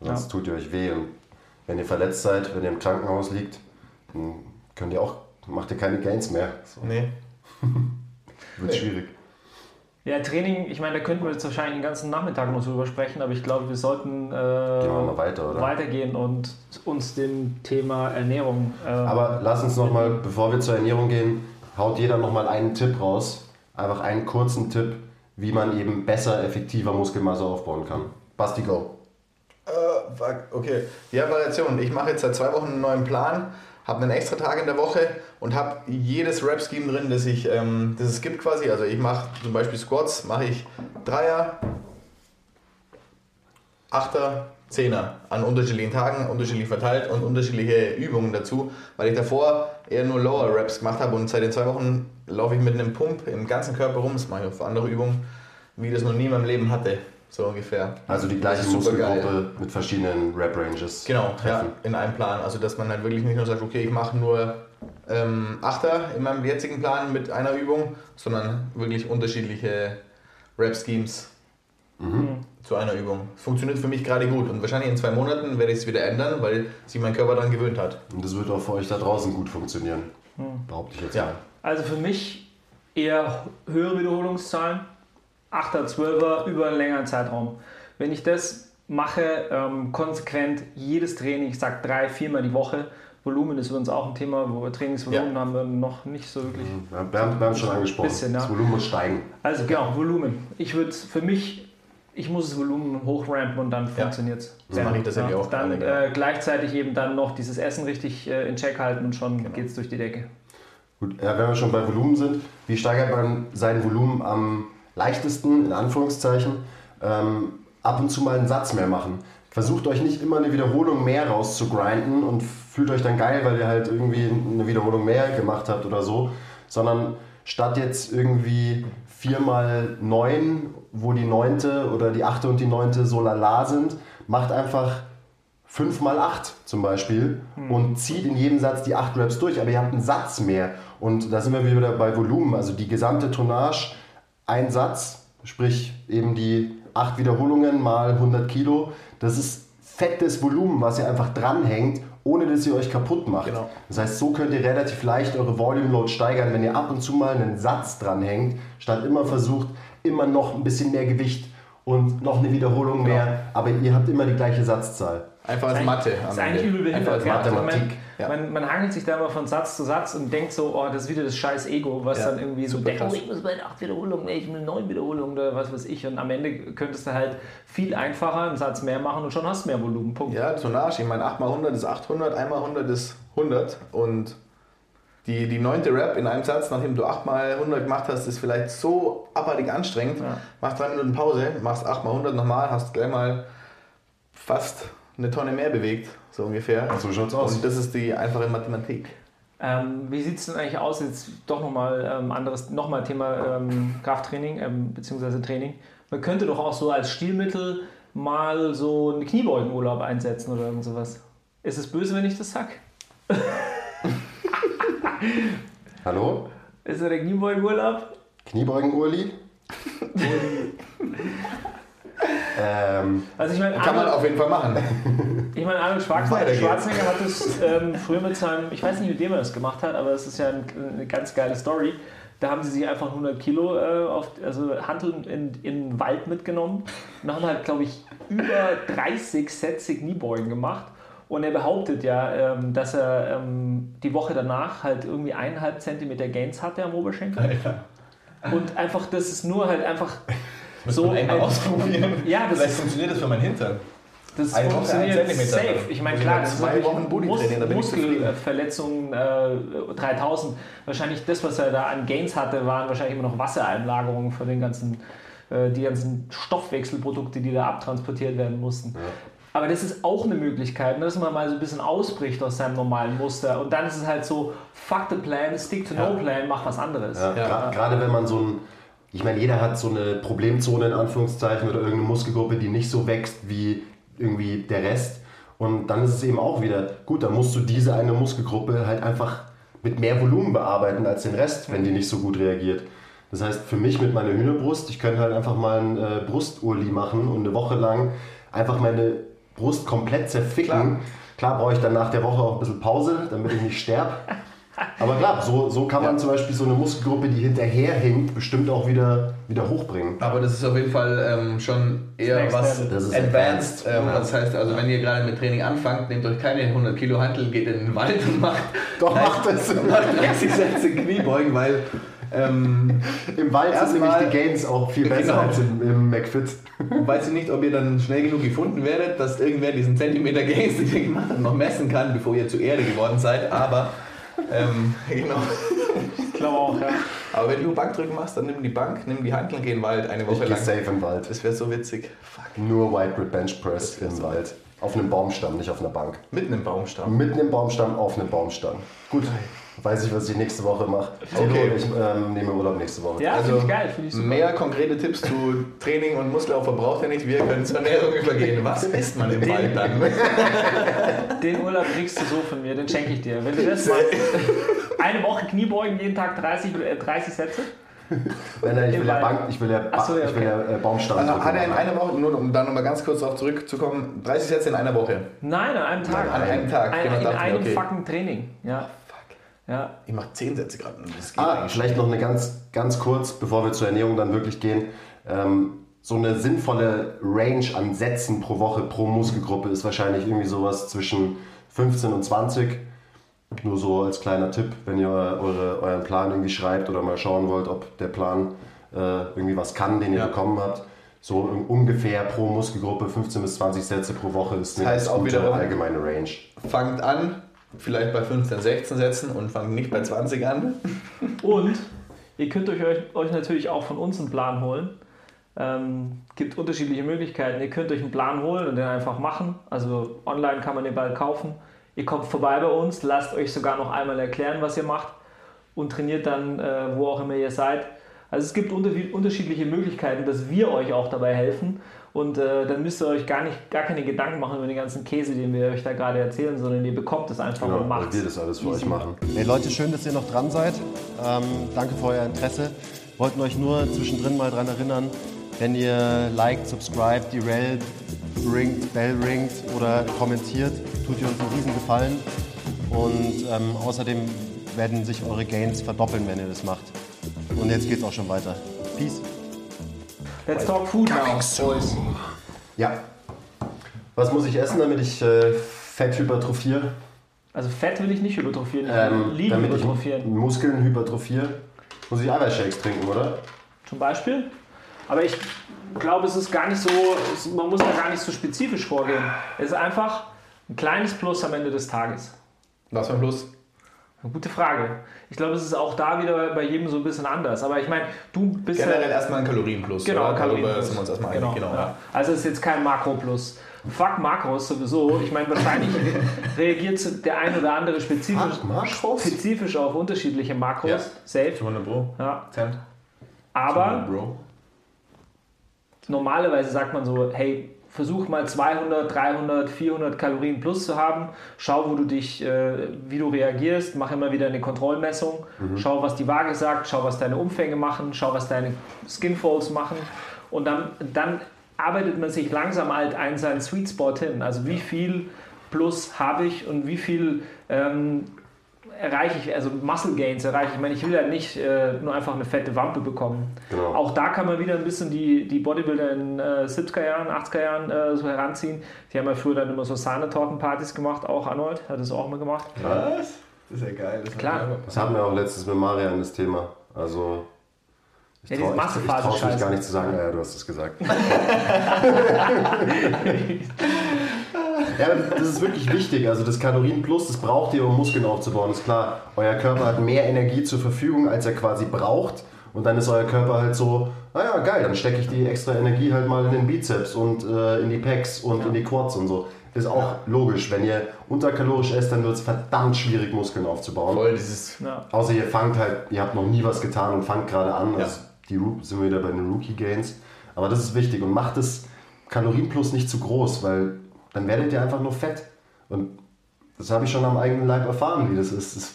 Sonst Ja. tut ihr euch weh. Und wenn ihr verletzt seid, wenn ihr im Krankenhaus liegt, dann könnt ihr auch, macht ihr keine Gains mehr. So, Nee. <laughs> wird Nee. schwierig. Ja, Training, ich meine, da könnten wir jetzt wahrscheinlich den ganzen Nachmittag noch drüber sprechen, aber ich glaube, wir sollten äh, Gehen wir mal weiter, oder? weitergehen und uns dem Thema Ernährung. Äh, Aber lass uns nochmal, bevor wir zur Ernährung gehen, haut jeder nochmal einen Tipp raus. Einfach einen kurzen Tipp, wie man eben besser, effektiver Muskelmasse aufbauen kann. Basti, go. Äh, fuck, okay. Ja, Variation. Ich mache jetzt seit zwei Wochen einen neuen Plan, habe einen extra Tag in der Woche und habe jedes Rap-Scheme drin, das, ich, ähm, das es gibt quasi. Also ich mache zum Beispiel Squats, mache ich Dreier, Achter, Zehner. An unterschiedlichen Tagen, unterschiedlich verteilt und unterschiedliche Übungen dazu, weil ich davor eher nur Lower Raps gemacht habe und seit den zwei Wochen laufe ich mit einem Pump im ganzen Körper rum, das mache ich für andere Übungen, wie ich das noch nie in meinem Leben hatte, so ungefähr. Also die gleiche. Muskelgruppe mit verschiedenen Rep-Ranges. Genau, ja, treffen. in einem Plan. Also dass man halt wirklich nicht nur sagt, okay, ich mache nur ähm, Achter in meinem jetzigen Plan mit einer Übung, sondern wirklich unterschiedliche Rap-Schemes Mhm. zu einer Übung. Funktioniert für mich gerade gut und wahrscheinlich in zwei Monaten werde ich es wieder ändern, weil sich mein Körper daran gewöhnt hat. Und das wird auch für euch da draußen gut funktionieren. Behaupte ich jetzt Ja. mal. Also für mich eher höhere Wiederholungszahlen, 8er, 12er über einen längeren Zeitraum. Wenn ich das mache, ähm, konsequent jedes Training, ich sage drei, viermal die Woche, Volumen ist uns auch ein Thema, wo wir Trainingsvolumen Ja. haben wir noch nicht so wirklich. Ja, wir haben wir haben schon angesprochen. Bisschen, ja. Das Volumen muss steigen. Also genau, Volumen. Ich würde für mich, ich muss das Volumen hochrampen und dann funktioniert es. So mache ich das nämlich auch Dann genau. äh, gleichzeitig eben dann noch dieses Essen richtig äh, in Check halten und schon Genau. geht es durch die Decke. Gut, ja, wenn wir schon bei Volumen sind, wie steigert man sein Volumen am leichtesten, in Anführungszeichen? Ähm, ab und zu mal einen Satz mehr machen. Versucht euch nicht immer eine Wiederholung mehr rauszugrinden und fühlt euch dann geil, weil ihr halt irgendwie eine Wiederholung mehr gemacht habt oder so, sondern statt jetzt irgendwie 4 mal 9, wo die neunte oder die achte und die neunte so lala sind, macht einfach 5 mal 8 zum Beispiel und zieht in jedem Satz die 8 Reps durch, aber ihr habt einen Satz mehr. Und da sind wir wieder bei Volumen, also die gesamte Tonnage, ein Satz, sprich eben die 8 Wiederholungen mal 100 Kilo, das ist fettes Volumen, was ihr einfach dranhängt, ohne dass ihr euch kaputt macht. Genau. Das heißt, so könnt ihr relativ leicht eure Volume Load steigern, wenn ihr ab und zu mal einen Satz dranhängt, statt immer versucht, immer noch ein bisschen mehr Gewicht und noch eine Wiederholung mehr, aber ihr habt immer die gleiche Satzzahl. Einfach als Mathe. Das ist eigentlich übel Einfach behindert. als gell? Also Mathematik. Man, Ja. man, man hangelt sich da immer von Satz zu Satz und denkt so, oh, das ist wieder das scheiß Ego, was Ja, dann irgendwie so denkt, oh, ich muss bei 8 Wiederholungen, ich will 9 Wiederholungen oder was weiß ich. Und am Ende könntest du halt viel einfacher einen Satz mehr machen und schon hast du mehr Volumen. Punkt. Ja, Tonnage. Ich meine, 8 mal 100 ist 800, 1 mal 100 ist 100. Und die, die neunte Rap in einem Satz, nachdem du 8 mal 100 gemacht hast, ist vielleicht so abartig anstrengend. Ja. Machst 3 Minuten Pause, machst 8 mal 100 nochmal, hast gleich mal fast eine Tonne mehr bewegt, so ungefähr. So schaut's aus. Und das ist die einfache Mathematik. Ähm, wie sieht es denn eigentlich aus? Jetzt doch nochmal ähm, anderes, nochmal Thema ähm, Krafttraining ähm, bzw. Training. Man könnte doch auch so als Stilmittel mal so einen Kniebeugenurlaub einsetzen oder irgend sowas. Ist es böse, wenn ich das sag? Hallo? Ist er der Kniebeugenurlaub? Kniebeugen, Urli? <laughs> ähm, Also ich meine, Kann man Arnold, auf jeden Fall machen. <laughs> ich meine, Arnold Schwarzenegger. Schwarzenegger hat das ähm, früher mit seinem, ich weiß nicht, mit wem er das gemacht hat, aber es ist ja ein, eine ganz geile Story. Da haben sie sich einfach 100 Kilo äh, auf, also Hanteln in, in den Wald mitgenommen und haben halt, glaube ich, über 30 Sätze Kniebeugen gemacht. Und er behauptet ja, ähm, dass er ähm, die Woche danach halt irgendwie eineinhalb Zentimeter Gains hatte am Oberschenkel. Und einfach, das ist nur halt einfach so einmal ein- ausprobieren. Ja, das Vielleicht ist funktioniert das für meinen Hintern. das funktioniert ein Zentimeter. safe. Ich meine, klar, das ist zwei natürlich Wochen Mus. Muskelverletzungen äh, 3000. Wahrscheinlich das, was er da an Gains hatte, waren wahrscheinlich immer noch Wassereinlagerungen von den ganzen, äh, die ganzen Stoffwechselprodukte, die da abtransportiert werden mussten. Aber das ist auch eine Möglichkeit, ne, dass man mal so ein bisschen ausbricht aus seinem normalen Muster. Und dann ist es halt so, fuck the plan, stick to no plan, mach was anderes. ja, Gerade wenn man so ein, ich meine, jeder hat so eine Problemzone in Anführungszeichen oder irgendeine Muskelgruppe, die nicht so wächst wie irgendwie der Rest. Und dann ist es eben auch wieder, gut, dann musst du diese eine Muskelgruppe halt einfach mit mehr Volumen bearbeiten als den Rest, wenn die nicht so gut reagiert. Das heißt, für mich mit meiner Hühnerbrust, ich könnte halt einfach mal ein äh, Brusturli machen und eine Woche lang einfach meine Brust komplett zerficken. Klar, brauche ich dann nach der Woche auch ein bisschen Pause, damit ich nicht sterbe. <laughs> Aber klar, so, so kann man zum Beispiel so eine Muskelgruppe, die hinterherhinkt, bestimmt auch wieder, wieder hochbringen. Aber das ist auf jeden Fall ähm, schon eher was. Das ist advanced. advanced. Ähm, Ja. Das heißt, also wenn ihr gerade mit Training anfangt, nehmt euch keine 100 Kilo Hantel, geht in den Wald und macht, Doch, macht es. <laughs> macht 30 Sätze Kniebeugen, weil ähm, Im Wald sind nämlich die Gains auch viel besser Genau. als im, im McFit. <laughs> weiß ich nicht, ob ihr dann schnell genug gefunden werdet, dass irgendwer diesen Zentimeter Gains, den ihr gemacht habt, noch messen kann, bevor ihr zu Erde geworden seid. Aber ähm, <laughs> genau. Ich glaube auch, ja. Aber wenn du Bankdrücken machst, dann nimm die Bank, nimm die Hantel, geh in den Wald eine Ich Woche gehe lang. safe im Wald. Das wäre so witzig. Fuck. Nur White Grip Bench Press im so Wald. Auf einem Baumstamm, nicht auf einer Bank. Mitten im Baumstamm. Mitten im Baumstamm, auf einem Baumstamm. Gut, weiß ich, was ich nächste Woche mache. Okay. ich ähm, nehme Urlaub nächste Woche. Ja, Also, finde ich geil. Finde ich super. Mehr konkrete Tipps zu Training und Muskelaufbau braucht ihr nicht. Wir können zur Ernährung übergehen. Was isst man im Wald dann? <laughs> Den Urlaub kriegst du so von mir, den schenke ich dir. Wenn du das machst, <laughs> eine Woche Kniebeugen, jeden Tag 30, äh, 30 Sätze. Nein, nein, ich will ja, Bank, ich will ja, ba so, ja, ich will ja äh, Baumstamm. Also hat er in einer Woche, nur um da nochmal ganz kurz darauf zurückzukommen, 30 Sätze in einer Woche. Nein, an einem Tag. An einem Tag. Ein, genau, in mir, einem okay. fucking Training. Ja. Ja. Ich mache 10 Sätze gerade. Das Ah, vielleicht noch eine ganz, ganz kurz, bevor wir zur Ernährung dann wirklich gehen. Ähm, so eine sinnvolle Range an Sätzen pro Woche, pro Muskelgruppe ist wahrscheinlich irgendwie sowas zwischen 15 und 20. Nur so als kleiner Tipp, wenn ihr eure, euren Plan irgendwie schreibt oder mal schauen wollt, ob der Plan äh, irgendwie was kann, den ihr Ja. bekommen habt. So un- ungefähr pro Muskelgruppe 15 bis 20 Sätze pro Woche ist eine heißt ganz auch wiederum- allgemeine Range. Fangt an, vielleicht bei 15, 16 Sätzen und fangt nicht bei 20 an. Und ihr könnt euch, euch natürlich auch von uns einen Plan holen. Ähm, gibt unterschiedliche Möglichkeiten. Ihr könnt euch einen Plan holen und den einfach machen. Also online kann man den bald kaufen. Ihr kommt vorbei bei uns, lasst euch sogar noch einmal erklären, was ihr macht und trainiert dann, äh, wo auch immer ihr seid. Also es gibt unter unterschiedliche Möglichkeiten, dass wir euch auch dabei helfen. Und äh, dann müsst ihr euch gar, nicht, gar keine Gedanken machen über den ganzen Käse, den wir euch da gerade erzählen, sondern ihr bekommt es einfach Genau, und macht wir das alles für Easy. euch machen. Hey Leute, schön, dass ihr noch dran seid. Ähm, danke für euer Interesse. Wollten euch nur zwischendrin mal daran erinnern, wenn ihr liked, subscribt, die Rel ringt, Bell ringt oder kommentiert, tut ihr uns einen riesen Gefallen. Und ähm, außerdem werden sich eure Gains verdoppeln, wenn ihr das macht. Und jetzt geht's auch schon weiter. Peace. Let's talk food now, boys. Ja. Was muss ich essen, damit ich äh, Fett hypertrophiere? Also Fett will ich nicht hypertrophieren, ich will Ähm, Lieben damit hypertrophieren. ich Muskeln hypertrophiere? Muss ich Eiweißshakes trinken, oder? Zum Beispiel. Aber ich glaube, es ist gar nicht so, es, man muss da gar nicht so spezifisch vorgehen. Es ist einfach ein kleines Plus am Ende des Tages. Was für ein Plus? Gute Frage. Ich glaube, es ist auch da wieder bei jedem so ein bisschen anders. Aber ich meine, du bist Generell ja... erstmal ein Kalorienplus. Genau, oder? Darüber Kalorienplus. sind wir uns erstmal genau, einig. Genau, ja. ja. Also es ist jetzt kein Makroplus. Fuck Makros sowieso. Ich meine, wahrscheinlich <laughs> reagiert der ein oder andere spezifisch, spezifisch auf unterschiedliche Makros. Ja. Safe. 200 Pro. Ja. Cent. Aber 200 Bro. normalerweise sagt man so, hey, versuch mal 200, 300, 400 Kalorien plus zu haben. Schau, wo du dich, äh, wie du reagierst. Mach immer wieder eine Kontrollmessung. Schau, was die Waage sagt. Schau, was deine Umfänge machen. Schau, was deine Skinfolds machen. Und dann, dann arbeitet man sich langsam halt ein seinen Sweet Spot hin. Also wie viel plus habe ich und wie viel ähm, erreiche ich, also Muscle Gains erreiche ich. Ich meine, ich will ja nicht äh, nur einfach eine fette Wampe bekommen. Genau. Auch da kann man wieder ein bisschen die, die Bodybuilder in äh, 70er Jahren, 80er Jahren äh, so heranziehen. Die haben ja früher dann immer so Sahnetortenpartys gemacht, auch Arnold hat das auch mal gemacht. Was? Das ist ja geil. Das Klar. Das hatten wir auch letztens mit Marian das Thema. Also. Ich Ja, trau- traue mich scheiße. gar nicht zu sagen, ja, du hast es gesagt. <laughs> <laughs> <laughs> ja, das ist wirklich wichtig. Also das Kalorienplus, das braucht ihr, um Muskeln aufzubauen. Ist klar, euer Körper hat mehr Energie zur Verfügung, als er quasi braucht. Und dann ist euer Körper halt so, naja, geil, dann stecke ich die extra Energie halt mal in den Bizeps und äh, in die Pecs und in die Quads und so. Ist auch logisch. Wenn ihr unterkalorisch esst, dann wird es verdammt schwierig, Muskeln aufzubauen. Voll dieses. Ja. Außer ihr fangt halt, ihr habt noch nie was getan und fangt gerade an. Ja. Also die sind wir wieder bei den Rookie Gains. Aber das ist wichtig und macht das Kalorienplus nicht zu groß, weil dann werdet ihr einfach nur fett. Und das habe ich schon am eigenen Leib erfahren, wie das ist. Das,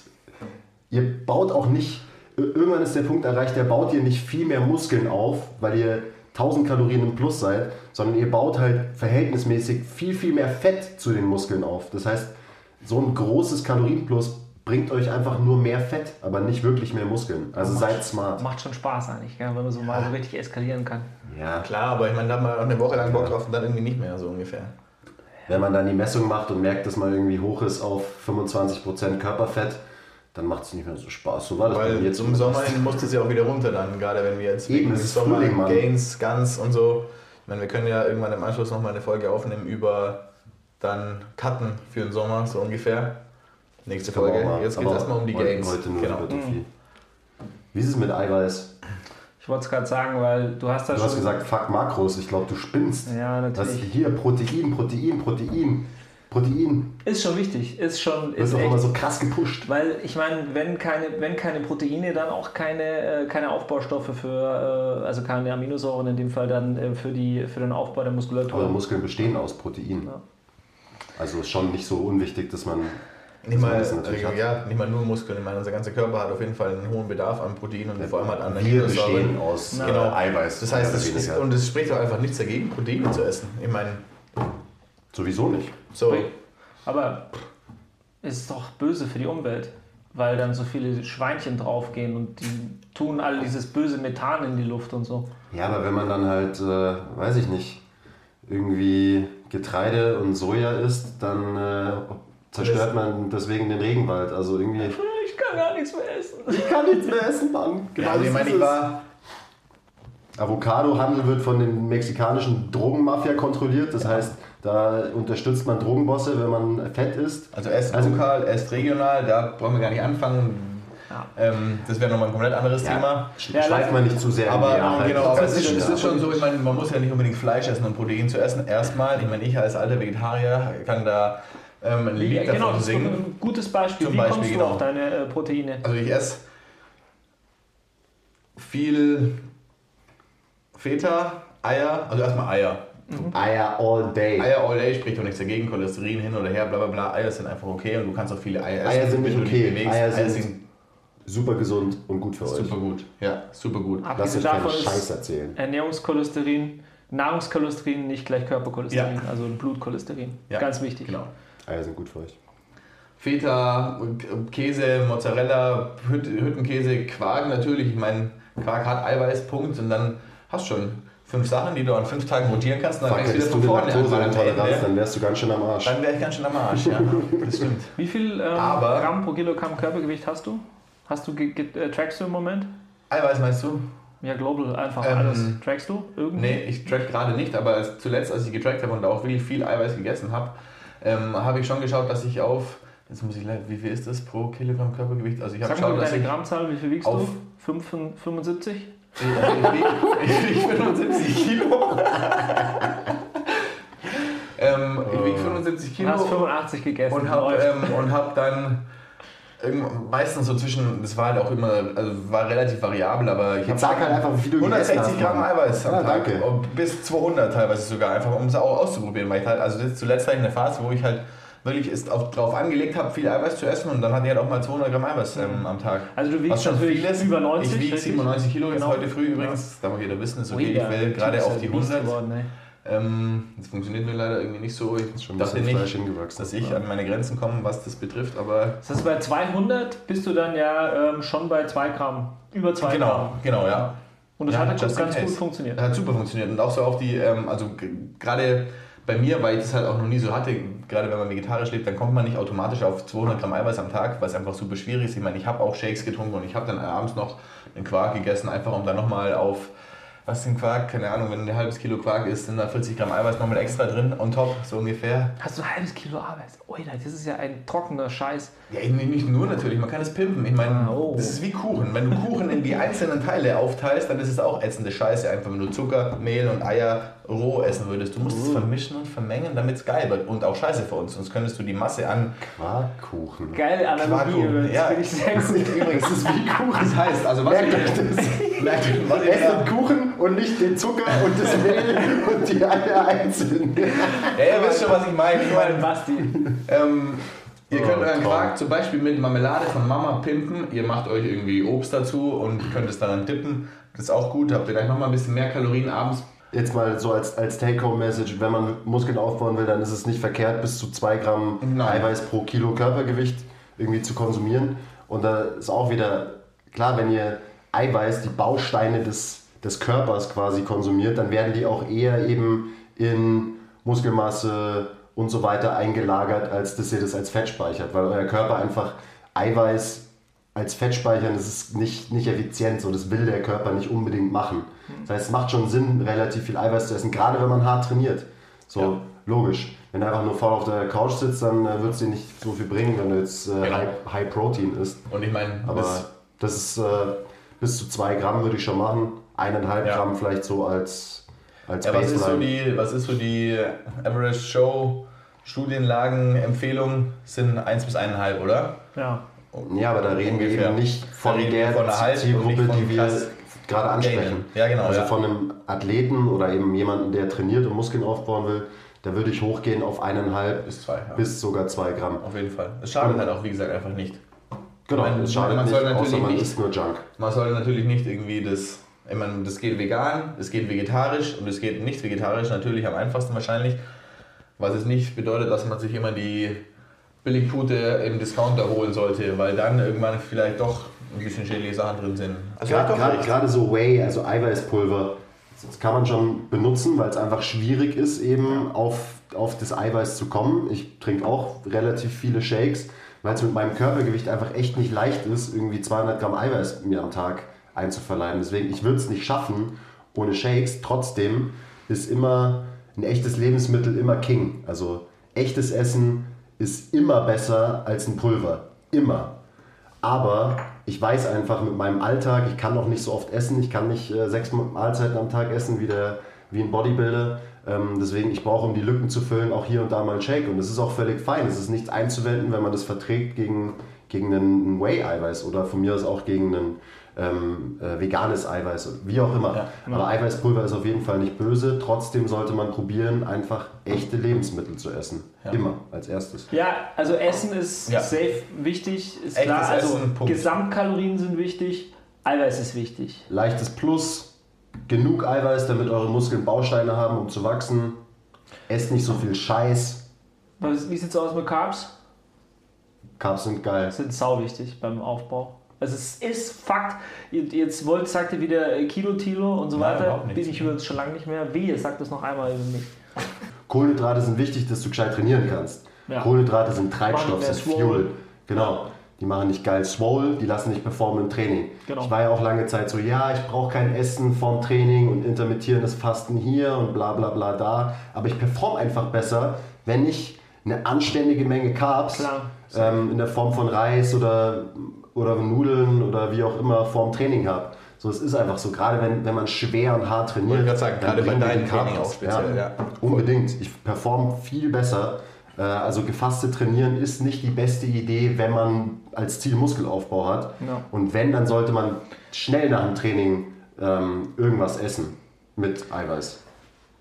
ihr baut auch nicht, ir- irgendwann ist der Punkt erreicht, der baut ihr nicht viel mehr Muskeln auf, weil ihr 1000 Kalorien im Plus seid, sondern ihr baut halt verhältnismäßig viel, viel mehr Fett zu den Muskeln auf. Das heißt, so ein großes Kalorienplus bringt euch einfach nur mehr Fett, aber nicht wirklich mehr Muskeln. Also seid smart. Macht schon Spaß eigentlich, gell, wenn man so mal so richtig eskalieren kann. Ja, Klar, aber ich meine, da hat man auch eine Woche lang Bock drauf und dann irgendwie nicht mehr, so ungefähr. Wenn man dann die Messung macht und merkt, dass man irgendwie hoch ist auf 25% Körperfett, dann macht es nicht mehr so Spaß. So war das Weil jetzt im Sommer hin musste es ja auch wieder runter dann, gerade wenn wir jetzt Eben, ist Sommer Frühling. Gains, Guns und so. Ich meine, wir können ja irgendwann im Anschluss nochmal eine Folge aufnehmen über dann Cutten für den Sommer, so ungefähr. Nächste Folge. mal. Jetzt geht es erstmal um die Gains. Heute nur genau. Hypertrophie. Wie ist es mit Eiweiß? Ich wollte es gerade sagen, weil du hast da Du schon... hast gesagt, fuck Makros. Ich glaube, du spinnst. Ja, Das natürlich. hier Protein, Protein, Protein. Protein Ist schon wichtig, ist schon... Ist auch immer so krass gepusht. Weil ich meine, wenn keine, wenn keine Proteine, dann auch keine, äh, keine Aufbaustoffe für, äh, also keine Aminosäuren in dem Fall dann äh, für, die, für den Aufbau der Muskulatur. Eure Muskeln bestehen aus Protein. Ja. Also ist schon nicht so unwichtig, dass man Nicht mal, das also, hat. ja, nicht mal nur Muskeln. Ich meine, unser ganzer Körper hat auf jeden Fall einen hohen Bedarf an Protein und vor allem halt an Wir bestehen aus Genau. äh, Eiweiß. Das heißt, oder ist, und es spricht doch einfach nichts dagegen, Proteine zu essen. Ich meine, Sowieso nicht. so. Aber es ist doch böse für die Umwelt, weil dann so viele Schweinchen draufgehen und die tun all dieses böse Methan in die Luft und so. Ja, aber wenn man dann halt, äh, weiß ich nicht, irgendwie Getreide und Soja isst, dann äh, zerstört man deswegen den Regenwald. Also irgendwie. Ich kann gar nichts mehr essen. Ich kann nichts mehr essen, Mann. Genau Ja, also ich meine, ist ich war. Avocadohandel wird von den mexikanischen Drogenmafia kontrolliert. Das heißt, da unterstützt man Drogenbosse, wenn man fett isst. Also esst Also- lokal, esst regional, da brauchen wir gar nicht anfangen. Ja. Ähm, das wäre nochmal ein komplett anderes Thema. Ja, Schweift man nicht zu sehr Aber in die Nachhaltigkeit. genau, aber es ist, es Ja. ist schon so, ich meine, man muss ja nicht unbedingt Fleisch essen, um Protein zu essen. Erstmal, ich meine, ich als alter Vegetarier kann da ähm, ein Lied Ja, genau, davon das ist singen. ein gutes Beispiel. Zum Wie Beispiel, kommst du genau. auf deine äh, Proteine? Also ich esse viel Feta, Eier, also erstmal Eier. Eier all day. Eier all day spricht doch nichts dagegen, Cholesterin hin oder her, bla bla bla. Eier sind einfach okay und du kannst auch viele Eier essen. Eier sind nicht du okay. bewegst. Eier sind Super gesund und gut für euch. super gut. Ja, super gut. Lass euch keine davon Scheiß erzählen. Ernährungscholesterin, Nahrungscholesterin nicht gleich Körpercholesterin, Ja. also Blutcholesterin. Ja, Ganz wichtig. Genau. Eier sind gut für euch. Feta, Käse, Mozzarella, Hüt- Hüttenkäse, Quark natürlich. Ich meine, Quark hat Eiweiß, Punkt. Und dann hast du schon fünf Sachen, die du an fünf Tagen rotieren kannst. Dann fängst du wieder von vorne an. Dann dann wärst du ganz schön am Arsch. wäre ich ganz schön am Arsch, ja. <laughs> Das stimmt. Wie viel ähm, Aber- Gramm pro Kilogramm Körpergewicht hast du? Hast du äh, trackst du im Moment? Eiweiß meinst du? Ja, global einfach Ähm, alles. Trackst du irgendwie? Nee, ich track gerade nicht, aber als, zuletzt, als ich getrackt habe und auch wirklich viel Eiweiß gegessen habe, ähm, habe ich schon geschaut, dass ich auf, jetzt muss ich leider, wie viel ist das pro Kilogramm Körpergewicht? Also ich habe geschaut, dass deine ich, Grammzahl, wie viel wiegst auf- du? 5, 75? ich, ich, ich wiege 75 Kilo. <laughs> ähm, ich wiege 75 Du Kilo hast 85 gegessen. und habe ähm, und hab dann irgend- meistens so zwischen, das war halt auch immer, also war relativ variabel, aber ich habe Jetzt sag halt einfach, wie viel du gegessen 160 hast, Gramm. Eiweiß am Ja, Tag. danke. Bis 200 teilweise sogar, einfach um es auch auszuprobieren. Weil ich halt, also das ist zuletzt hatte ich eine Phase, wo ich halt wirklich es auf, drauf angelegt habe, viel Eiweiß zu essen und dann hatte ich halt auch mal 200 Gramm Eiweiß ähm, am Tag. Also du wiegst schon natürlich viel ist. über 90. Ich wiege richtig? 97 Kilo jetzt Genau. heute früh übrigens. Das darf auch jeder wissen, ist okay. Ui, ich will gerade ist auf die Biest 100. Geworden, ey. Ähm, das funktioniert mir leider irgendwie nicht so. Ich schon ein dachte nicht, hingewachsen. dass ich an meine Grenzen komme, was das betrifft, aber Das heißt, bei 200 bist du dann ja ähm, schon bei 2 Gramm. Über 2 genau, Gramm. genau, ja. Und das Ja, hat ganz gut funktioniert. Das hat super funktioniert und auch so auf die, ähm, also gerade bei mir, weil ich das halt auch noch nie so hatte, gerade wenn man vegetarisch lebt, dann kommt man nicht automatisch auf 200 Gramm Eiweiß am Tag, weil es einfach super schwierig ist. Ich meine, ich habe auch Shakes getrunken und ich habe dann abends noch einen Quark gegessen, einfach um dann nochmal auf, was ein Quark? Keine Ahnung, wenn ein halbes Kilo Quark ist, sind da 40 Gramm Eiweiß nochmal extra drin, on top, so ungefähr. Hast du ein halbes Kilo Eiweiß? Ui, das ist ja ein trockener Scheiß. Ja, ich- nicht nur natürlich, man kann es pimpen. Ich meine, Ah, oh. das ist wie Kuchen. Wenn du Kuchen in die einzelnen Teile aufteilst, dann ist es auch ätzende Scheiße. Einfach wenn du Zucker, Mehl und Eier roh essen würdest. Du musst es vermischen und vermengen, damit es geil wird. Und auch scheiße für uns. Sonst könntest du die Masse an. Quarkkuchen. Geile Analogie, Quarkkuchen, das ja. finde ich sehr gut. <laughs> Übrigens, das ist wie Kuchen. Das heißt, also was Merkt ich- euch das. <laughs> Ich Esst den Kuchen und nicht den Zucker und das Mehl und die Eier einzeln. Ja, ihr wisst schon, was ich meine. Ich meine, Basti. Ähm, ihr könnt Oh, euren. Quark zum Beispiel mit Marmelade von Mama pimpen. Ihr macht euch irgendwie Obst dazu und könnt es daran dippen. Das ist auch gut. Habt ihr gleich nochmal ein bisschen mehr Kalorien abends. Jetzt mal so als, als Take-Home-Message, wenn man Muskeln aufbauen will, dann ist es nicht verkehrt, bis zu 2 Gramm Nein. Eiweiß pro Kilo Körpergewicht irgendwie zu konsumieren. Und da ist auch wieder klar, wenn ihr Eiweiß, die Bausteine des, des Körpers quasi konsumiert, dann werden die auch eher eben in Muskelmasse und so weiter eingelagert, als dass ihr das als Fett speichert, weil euer Körper einfach Eiweiß als Fett speichern, das ist nicht, nicht effizient, so das will der Körper nicht unbedingt machen. Das heißt, es macht schon Sinn, relativ viel Eiweiß zu essen, gerade wenn man hart trainiert. So, Ja. logisch. Wenn du einfach nur faul auf der Couch sitzt, dann äh, wird es dir nicht so viel bringen, wenn du jetzt äh, Genau. High, High Protein isst. Und ich meine, Aber das- das ist äh, bis zu zwei Gramm würde ich schon machen. Eineinhalb Ja. Gramm vielleicht so als, als Ja, was ist, so Baseline. die, was ist so die Average Show Studienlagen-Empfehlung? Sind 1 bis 1,5, oder? Ja. Ja, aber da reden wir eben nicht von der wir von und Zielgruppe, die wir gerade ansprechen. Ja, genau, Also ja. von einem Athleten oder eben jemanden, der trainiert und Muskeln aufbauen will, da würde ich hochgehen auf eineinhalb Bis zwei, ja. bis sogar zwei Gramm. Auf jeden Fall. Es schadet halt auch, wie gesagt, einfach nicht. Genau, Man- es schadet man nicht, außer man nicht- isst nur Junk. Man sollte natürlich nicht irgendwie das. Ich meine, das geht vegan, es geht vegetarisch und es geht nicht vegetarisch, natürlich am einfachsten wahrscheinlich. Was es nicht bedeutet, dass man sich immer die Billigpute im Discounter holen sollte, weil dann irgendwann vielleicht doch ein bisschen schädliche Sachen drin sind. Also Gerade, gerade so Whey, also Eiweißpulver, das kann man schon benutzen, weil es einfach schwierig ist, eben auf, auf das Eiweiß zu kommen. Ich trinke auch relativ viele Shakes, weil es mit meinem Körpergewicht einfach echt nicht leicht ist, irgendwie 200 Gramm Eiweiß mir am Tag einzuverleiben. Deswegen, ich würde es nicht schaffen ohne Shakes. Trotzdem ist immer ein echtes Lebensmittel immer King. Also echtes Essen ist immer besser als ein Pulver. Immer. Aber ich weiß einfach mit meinem Alltag, ich kann noch nicht so oft essen, ich kann nicht äh, sechs Mahlzeiten am Tag essen wie, der, wie ein Bodybuilder. Ähm, deswegen, ich brauche, um die Lücken zu füllen, auch hier und da mal einen Shake. Und das ist auch völlig fein. Es ist nichts einzuwenden, wenn man das verträgt gegen, gegen einen Whey-Eiweiß oder von mir aus auch gegen ein ähm, äh, veganes Eiweiß, wie auch immer. Aber Eiweißpulver ist auf jeden Fall nicht böse. Trotzdem sollte man probieren, einfach echte Lebensmittel zu essen. Immer als erstes. Ja, also Essen ist Ja. safe wichtig, ist Echtes klar. Also Essen, Punkt. Gesamtkalorien sind wichtig, Eiweiß ist wichtig. leichtes Plus, genug Eiweiß, damit eure Muskeln Bausteine haben, um zu wachsen. Esst nicht so viel Scheiß. Was, wie sieht es aus mit Carbs? Carbs sind geil. sind sau wichtig beim Aufbau. Also es ist Fakt. Jetzt wollt, sagt ihr wieder äh, Kilo, Tilo und so Nein, weiter. Bin ich übrigens schon lange nicht mehr. Wehe, sagt das noch einmal über mich. Kohlenhydrate sind wichtig, dass du gescheit trainieren kannst. Ja. Kohlenhydrate sind Treibstoff, sind swole. Fuel. Genau. Die machen nicht geil swole, die lassen dich performen im Training. Genau. Ich war ja auch lange Zeit so, ja, ich brauche kein Essen vorm Training und intermittierendes Fasten hier und bla bla bla da. Aber ich performe einfach besser, wenn ich eine anständige Menge Carbs ähm, in der Form von Reis oder, oder Nudeln oder wie auch immer vorm Training habe. So, es ist einfach so, gerade wenn, wenn man schwer und hart trainiert. Wollte ich gerade sagen, dann gerade bei Carb Training auch speziell, ja. Unbedingt. Ich performe viel besser. Äh, Also gefasste trainieren ist nicht die beste Idee, wenn man als Ziel Muskelaufbau hat. Ja. Und wenn, dann sollte man schnell nach dem Training ähm, irgendwas essen mit Eiweiß.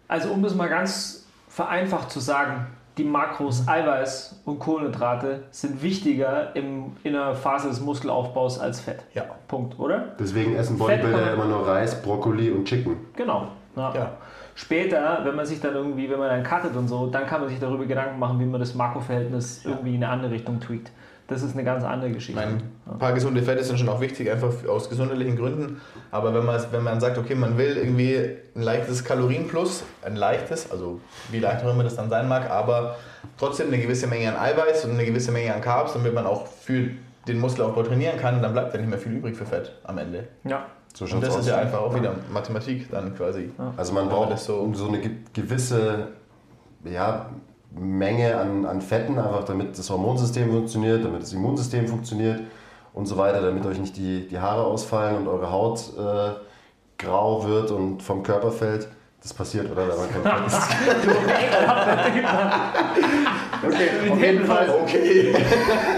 Also um das mal ganz vereinfacht zu sagen, die Makros Eiweiß und Kohlenhydrate sind wichtiger im, in der Phase des Muskelaufbaus als Fett. Ja. Punkt, oder? Deswegen essen Bodybuilder immer nur Reis, Brokkoli und Chicken. Genau. Ja. Ja. Später, wenn man sich dann irgendwie, wenn man dann cuttet und so, dann kann man sich darüber Gedanken machen, wie man das Makroverhältnis irgendwie in eine andere Richtung tweakt. Das ist eine ganz andere Ich Geschichte. meine, ein paar gesunde Fette sind schon auch wichtig, einfach aus gesundheitlichen Gründen. Aber wenn man, wenn man sagt, okay, man will irgendwie ein leichtes Kalorienplus, ein leichtes, also wie leicht auch immer das dann sein mag, aber trotzdem eine gewisse Menge an Eiweiß und eine gewisse Menge an Carbs, damit man auch für den Muskelaufbau trainieren kann, dann bleibt ja nicht mehr viel übrig für Fett am Ende. ja. So Und das aus. ist ja einfach auch wieder Mathematik dann quasi. Also man braucht das so- so, eine ge- gewisse ja, Menge an, an Fetten, einfach damit das Hormonsystem funktioniert, damit das Immunsystem funktioniert und so weiter, damit euch nicht die, die Haare ausfallen und eure Haut äh, grau wird und vom Körper fällt. Das passiert, oder? Wenn man kein Fett isst. Okay, auf jeden Fall. Okay.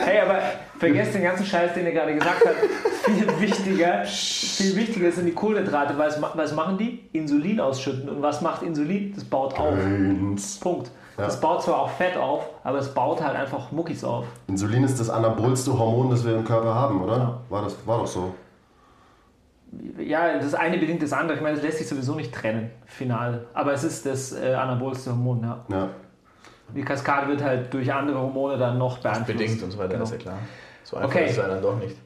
Hey, aber vergesst den ganzen Scheiß, den ihr gerade gesagt habt. Viel wichtiger, viel wichtiger sind die Kohlenhydrate. Was, was machen die? Insulin ausschütten. Und was macht Insulin? Das baut auf. Eins. Punkt. Ja. Das baut zwar auch Fett auf, aber es baut halt einfach Muckis auf. Insulin ist das anabolste Hormon, das wir im Körper haben, oder? War, das, war doch so. Ja, das eine bedingt das andere. Ich meine, das lässt sich sowieso nicht trennen, final. Aber es ist das äh, anabolste Hormon, ja. Ja. Die Kaskade wird halt durch andere Hormone dann noch beeinflusst. Bedingt und so weiter, Genau. ist ja klar. So einfach Okay. ist es ja dann doch nicht.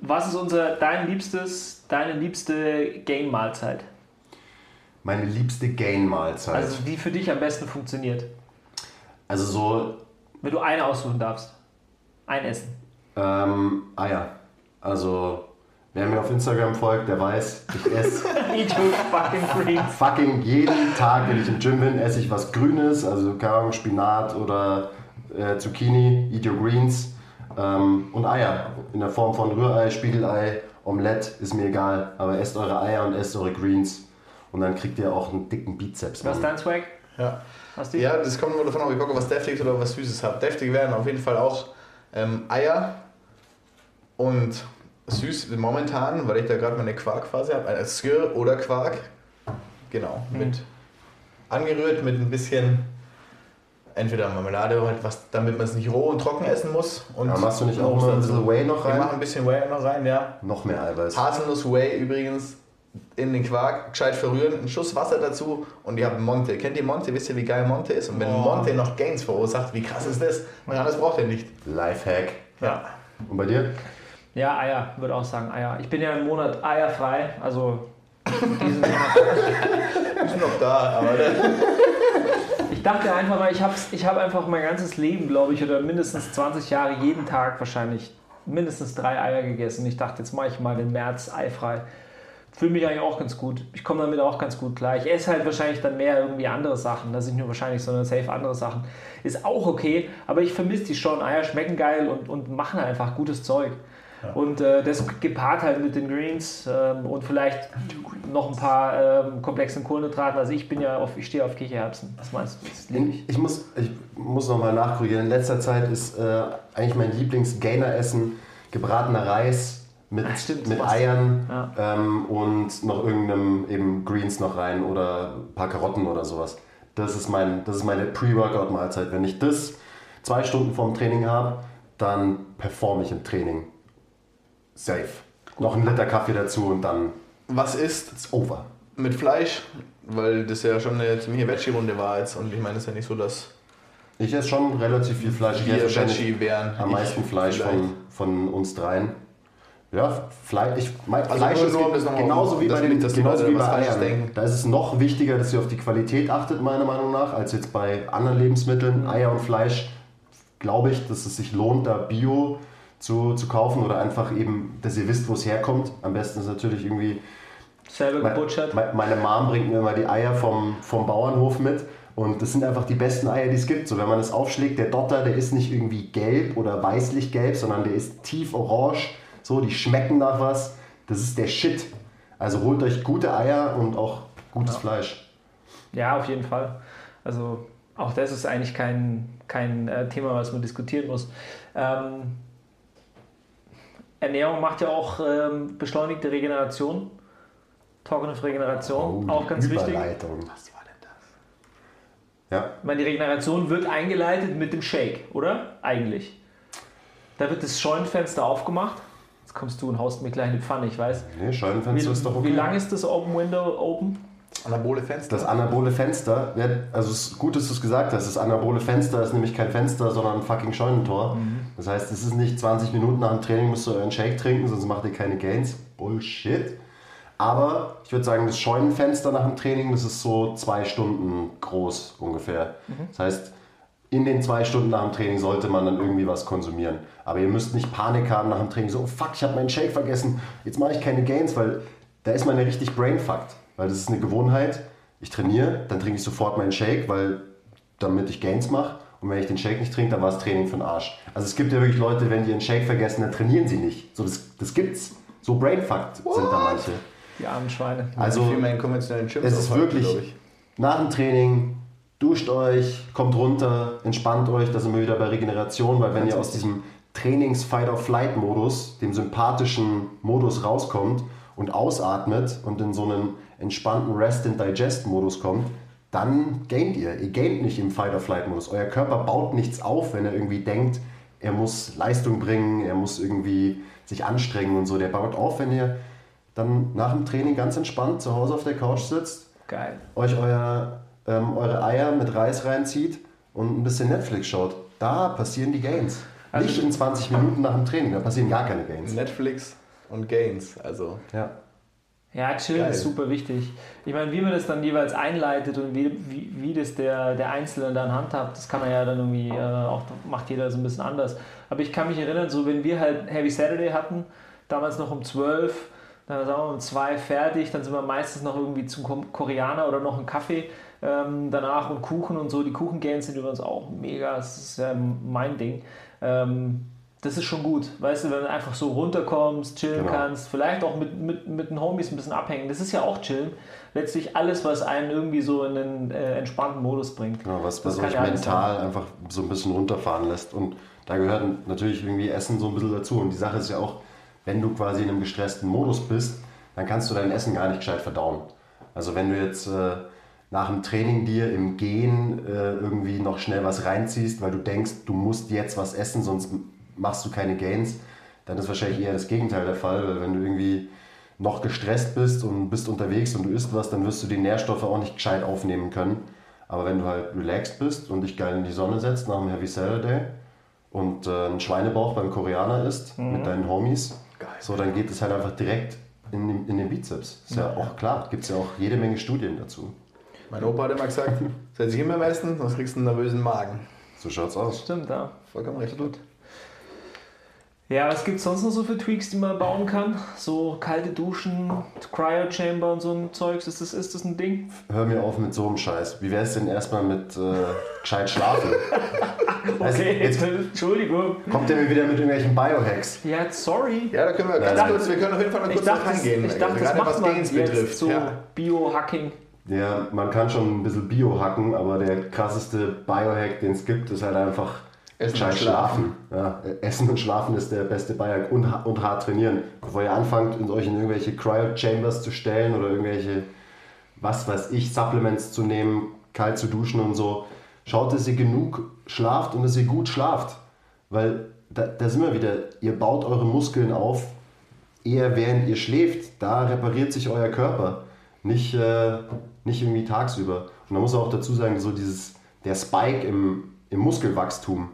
Was ist unser, dein liebstes, deine liebste Game-Mahlzeit? Meine liebste Gain-Mahlzeit. Also die für dich am besten funktioniert. also so Wenn du eine aussuchen darfst. Ein Essen. Ähm, Eier. Also, wer mir auf Instagram folgt, der weiß, ich esse <laughs> Eat your fucking greens. fucking jeden Tag, wenn ich im Gym bin, esse ich was Grünes, also keine Ahnung, Spinat oder äh, Zucchini, eat your greens ähm, und Eier. In der Form von Rührei, Spiegelei, Omelette, ist mir egal. Aber esst eure Eier und esst eure Greens. Und dann kriegt ihr auch einen dicken Bizeps. Was ist dein Swag? Ja. Hast du? Ja, das kommt nur davon ab, ob ich Bock auf was Deftiges oder was Süßes habe. Deftig wären auf jeden Fall auch ähm, Eier und süß momentan, weil ich da gerade meine Quarkphase habe, ein Skir oder Quark. Genau, mit angerührt mit ein bisschen entweder Marmelade oder halt was, damit man es nicht roh und trocken essen muss. Und Ja, machst du nicht auch mal ein bisschen Whey noch Ich rein? mache ein bisschen Whey noch rein, ja. Noch mehr Eiweiß. Haselnuss Whey übrigens in den Quark, gescheit verrühren, einen Schuss Wasser dazu und ihr habt Monte. Kennt ihr Monte? Wisst ihr, wie geil Monte ist? Und wenn Monte noch Gains verursacht, wie krass ist das? Man alles braucht ihr nicht. Lifehack. Ja. Und bei dir? Ja, Eier, würde auch sagen Eier. Ich bin ja im Monat eierfrei, also diesen Monat. <laughs> Ist noch da, aber Ich dachte einfach mal, ich habe ich hab einfach mein ganzes Leben, glaube ich, oder mindestens 20 Jahre jeden Tag wahrscheinlich mindestens drei Eier gegessen. Ich dachte, jetzt mache ich mal den März eifrei. Fühle mich eigentlich auch ganz gut. Ich komme damit auch ganz gut klar. Ich esse halt wahrscheinlich dann mehr irgendwie andere Sachen. Das sind nur wahrscheinlich, sondern safe andere Sachen. Ist auch okay, aber ich vermisse die schon. Eier schmecken geil und, und machen einfach gutes Zeug. Und äh, das gepaart halt mit den Greens ähm, und vielleicht noch ein paar ähm, komplexen Kohlenhydraten. Also ich bin ja auf, ich stehe auf Kichererbsen. Was meinst du? Ich. Ich muss, ich muss nochmal nachkorrigieren. In letzter Zeit ist äh, eigentlich mein Lieblings-Gainer-Essen gebratener Reis mit, Ah, stimmt, mit? Eiern Ja. ähm, und noch irgendeinem eben Greens noch rein oder ein paar Karotten oder sowas. Das ist, mein, das ist meine Pre-Workout-Mahlzeit. Wenn ich das zwei Stunden vorm Training habe, dann performe ich im Training. Safe. Noch ein Liter Kaffee dazu und dann was ist ist over. mit Fleisch? Weil das ja schon eine ziemliche Veggie-Runde war jetzt und ich meine, es ist ja nicht so, dass Ich esse schon relativ viel Fleisch. Ich wir Veggie wären. am meisten Fleisch vielleicht. von, von uns dreien. Ja, Fleisch, ich, mein, Also Fleisch nur ist das genauso wie bei, den, nicht, genauso wie bei Eiern. denken. Da ist es noch wichtiger, dass ihr auf die Qualität achtet, meiner Meinung nach, als jetzt bei anderen Lebensmitteln. Eier und Fleisch, glaube ich, dass es sich lohnt, da Bio zu, zu kaufen oder einfach eben, dass ihr wisst, wo es herkommt. Am besten ist natürlich irgendwie Selber gebutschert. me- Meine Mom bringt mir immer die Eier vom, vom Bauernhof mit. Und das sind einfach die besten Eier, die es gibt. So, wenn man es aufschlägt, der Dotter, der ist nicht irgendwie gelb oder weißlich gelb, sondern der ist tief orange. So, die schmecken nach was. Das ist der Shit. Also holt euch gute Eier und auch gutes Fleisch. Ja, auf jeden Fall. Also auch das ist eigentlich kein, kein äh, Thema, was man diskutieren muss. Ähm, Ernährung macht ja auch ähm, beschleunigte Regeneration. Cognitive Regeneration, auch ganz wichtig. Oh, Überleitung. Was war denn das? Ja, Ich meine, die Regeneration wird eingeleitet mit dem Shake, oder? Eigentlich. Da wird das Scheunenfenster aufgemacht. Jetzt kommst du und haust mir gleich eine Pfanne, ich weiß. nee, Wie, Scheunenfenster ist doch okay. wie lang ist das Open Window open? Anabole Fenster. Das anabole Fenster, also es ist gut, dass du es gesagt hast. Das anabole Fenster ist nämlich kein Fenster, sondern ein fucking Scheunentor. Das heißt, es ist nicht 20 Minuten nach dem Training müsst ihr euren Shake trinken, sonst macht ihr keine Gains. Bullshit. Aber ich würde sagen, das Scheunenfenster nach dem Training, das ist so zwei Stunden groß ungefähr. Das heißt, in den zwei Stunden nach dem Training sollte man dann irgendwie was konsumieren. Aber ihr müsst nicht Panik haben nach dem Training, so, oh fuck, ich habe meinen Shake vergessen, jetzt mache ich keine Gains, weil da ist man ja richtig brainfucked. Weil das ist eine Gewohnheit. Ich trainiere, dann trinke ich sofort meinen Shake, weil damit ich Gains mache. Und wenn ich den Shake nicht trinke, dann war das Training für den Arsch. Also es gibt ja wirklich Leute, wenn die einen Shake vergessen, dann trainieren sie nicht. So, das, das gibt's. So brainfucked sind da manche. Die armen Schweine. Also viel mehr in konventionellen Gyms es ist aufhalten, wirklich nach dem Training, duscht euch, kommt runter, entspannt euch, da sind wir wieder bei Regeneration, weil wenn ihr aus diesem Trainings-Fight-or-Flight-Modus, dem sympathischen Modus rauskommt und ausatmet und in so einen entspannten Rest-and-Digest-Modus kommt, dann gaint ihr. Ihr gaint nicht im Fight-or-Flight-Modus. Euer Körper baut nichts auf, wenn er irgendwie denkt, er muss Leistung bringen, er muss irgendwie sich anstrengen und so. Der baut auf, wenn ihr dann nach dem Training ganz entspannt zu Hause auf der Couch sitzt, Geil. euch euer, ähm, eure Eier mit Reis reinzieht und ein bisschen Netflix schaut. Da passieren die Gains. Also- Nicht in 20 Minuten nach dem Training, da passieren gar keine Gains. Netflix und Gains. Also Ja. Ja, chillen Geil. ist super wichtig. Ich meine, wie man das dann jeweils einleitet und wie, wie, wie das der, der Einzelne dann handhabt, das kann man ja dann irgendwie äh, auch, macht jeder so ein bisschen anders. Aber ich kann mich erinnern, so wenn wir halt Heavy Saturday hatten, damals noch um 12, dann sagen wir um 2 fertig, dann sind wir meistens noch irgendwie zum Ko- Koreaner oder noch einen Kaffee ähm, danach und Kuchen und so. Die Kuchengames sind übrigens auch mega, das ist ja mein Ding. Ähm, das ist schon gut, weißt du, wenn du einfach so runterkommst, chillen Genau. kannst, vielleicht auch mit, mit, mit den Homies ein bisschen abhängen. Das ist ja auch chillen. Letztlich alles, was einen irgendwie so in einen äh, entspannten Modus bringt. Genau, was, was euch ja mental einfach so ein bisschen runterfahren lässt. Und da gehört natürlich irgendwie Essen so ein bisschen dazu. Und die Sache ist ja auch, wenn du quasi in einem gestressten Modus bist, dann kannst du dein Essen gar nicht gescheit verdauen. Also wenn du jetzt äh, nach dem Training dir im Gehen äh, irgendwie noch schnell was reinziehst, weil du denkst, du musst jetzt was essen, sonst machst du keine Gains, dann ist wahrscheinlich eher das Gegenteil der Fall, weil wenn du irgendwie noch gestresst bist und bist unterwegs und du isst was, dann wirst du die Nährstoffe auch nicht gescheit aufnehmen können. Aber wenn du halt relaxed bist und dich geil in die Sonne setzt nach einem Heavy Saturday und äh, einen Schweinebauch beim Koreaner isst mit deinen Homies, so dann geht es halt einfach direkt in, den- in den Bizeps. Ist ja, auch klar, gibt es ja auch jede Menge Studien dazu. Mein Opa hat immer gesagt, setz dich hin beim Essen, sonst kriegst du einen nervösen Magen. So schaut's aus. Stimmt, ja. Vollkommen recht. Absolut. Ja, was gibt es sonst noch so für Tweaks, die man bauen kann? So kalte Duschen, Cryo Chamber und so ein Zeugs. Ist das, ist das ein Ding? Hör mir auf mit so einem Scheiß. Wie wär's denn erstmal mit äh, gescheit schlafen? <laughs> Okay, jetzt <laughs> Entschuldigung. kommt der mir wieder mit irgendwelchen Biohacks. Ja, sorry. Ja, da können wir ganz kurz, wir können auf jeden Fall noch Ich kurz dachte, drauf das, eingehen. ich dachte, das gerade macht was man jetzt betrifft. so Ja. Biohacking. Ja, man kann schon ein bisschen Bio hacken, aber der krasseste Biohack, den es gibt, ist halt einfach Essen und schlafen. Ja, äh, Essen und Schlafen ist der beste Biohack und, und hart trainieren. Bevor ihr anfangt, in euch in irgendwelche Cryo-Chambers zu stellen oder irgendwelche, was weiß ich, Supplements zu nehmen, kalt zu duschen und so, schaut, dass ihr genug schlaft und dass ihr gut schlaft. Weil da, da sind wir wieder, ihr baut eure Muskeln auf, eher während ihr schläft, da repariert sich euer Körper, nicht, äh, nicht irgendwie tagsüber. Und da muss man auch dazu sagen, so dieses, der Spike im, im Muskelwachstum,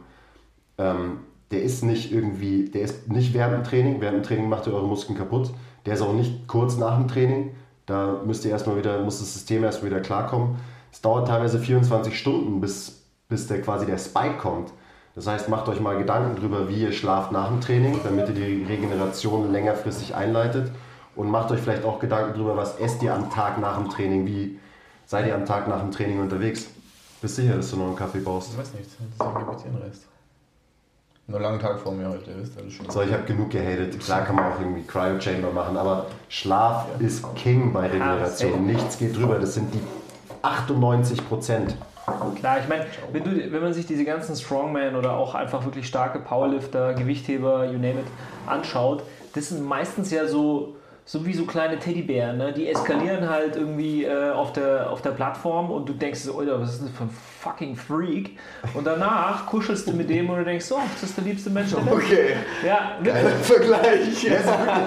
ähm, der ist nicht irgendwie, der ist nicht während dem Training, während dem Training macht ihr eure Muskeln kaputt, der ist auch nicht kurz nach dem Training, da müsst ihr erstmal wieder, muss das System erstmal wieder klarkommen. Es dauert teilweise 24 Stunden, bis, bis der quasi der Spike kommt. Das heißt, macht euch mal Gedanken darüber, wie ihr schlaft nach dem Training, damit ihr die Regeneration längerfristig einleitet. Und macht euch vielleicht auch Gedanken darüber, was esst ihr am Tag nach dem Training, wie seid ihr am Tag nach dem Training unterwegs. Bist sicher, dass du noch einen Kaffee brauchst? Ich weiß nicht, deswegen gebe ich dir den Rest. Nur einen langen Tag vor mir heute, wisst ist schon. So, ich habe genug gehatet. Klar kann man auch irgendwie Cryo Chamber machen, aber Schlaf ist King bei Regeneration. Nichts geht drüber. Das sind die 98 Prozent. Klar, ich meine, wenn, du- wenn man sich diese ganzen Strongman oder auch einfach wirklich starke Powerlifter, Gewichtheber, you name it, anschaut, das sind meistens ja so, so wie so kleine Teddybären. Ne? Die eskalieren halt irgendwie äh, auf, der, auf der Plattform und du denkst so, Alter, was ist das für ein fucking Freak? Und danach kuschelst du mit dem und du denkst, so, das ist der liebste Mensch der Welt. Okay, Ja, wirklich. <laughs> Vergleich. Ja,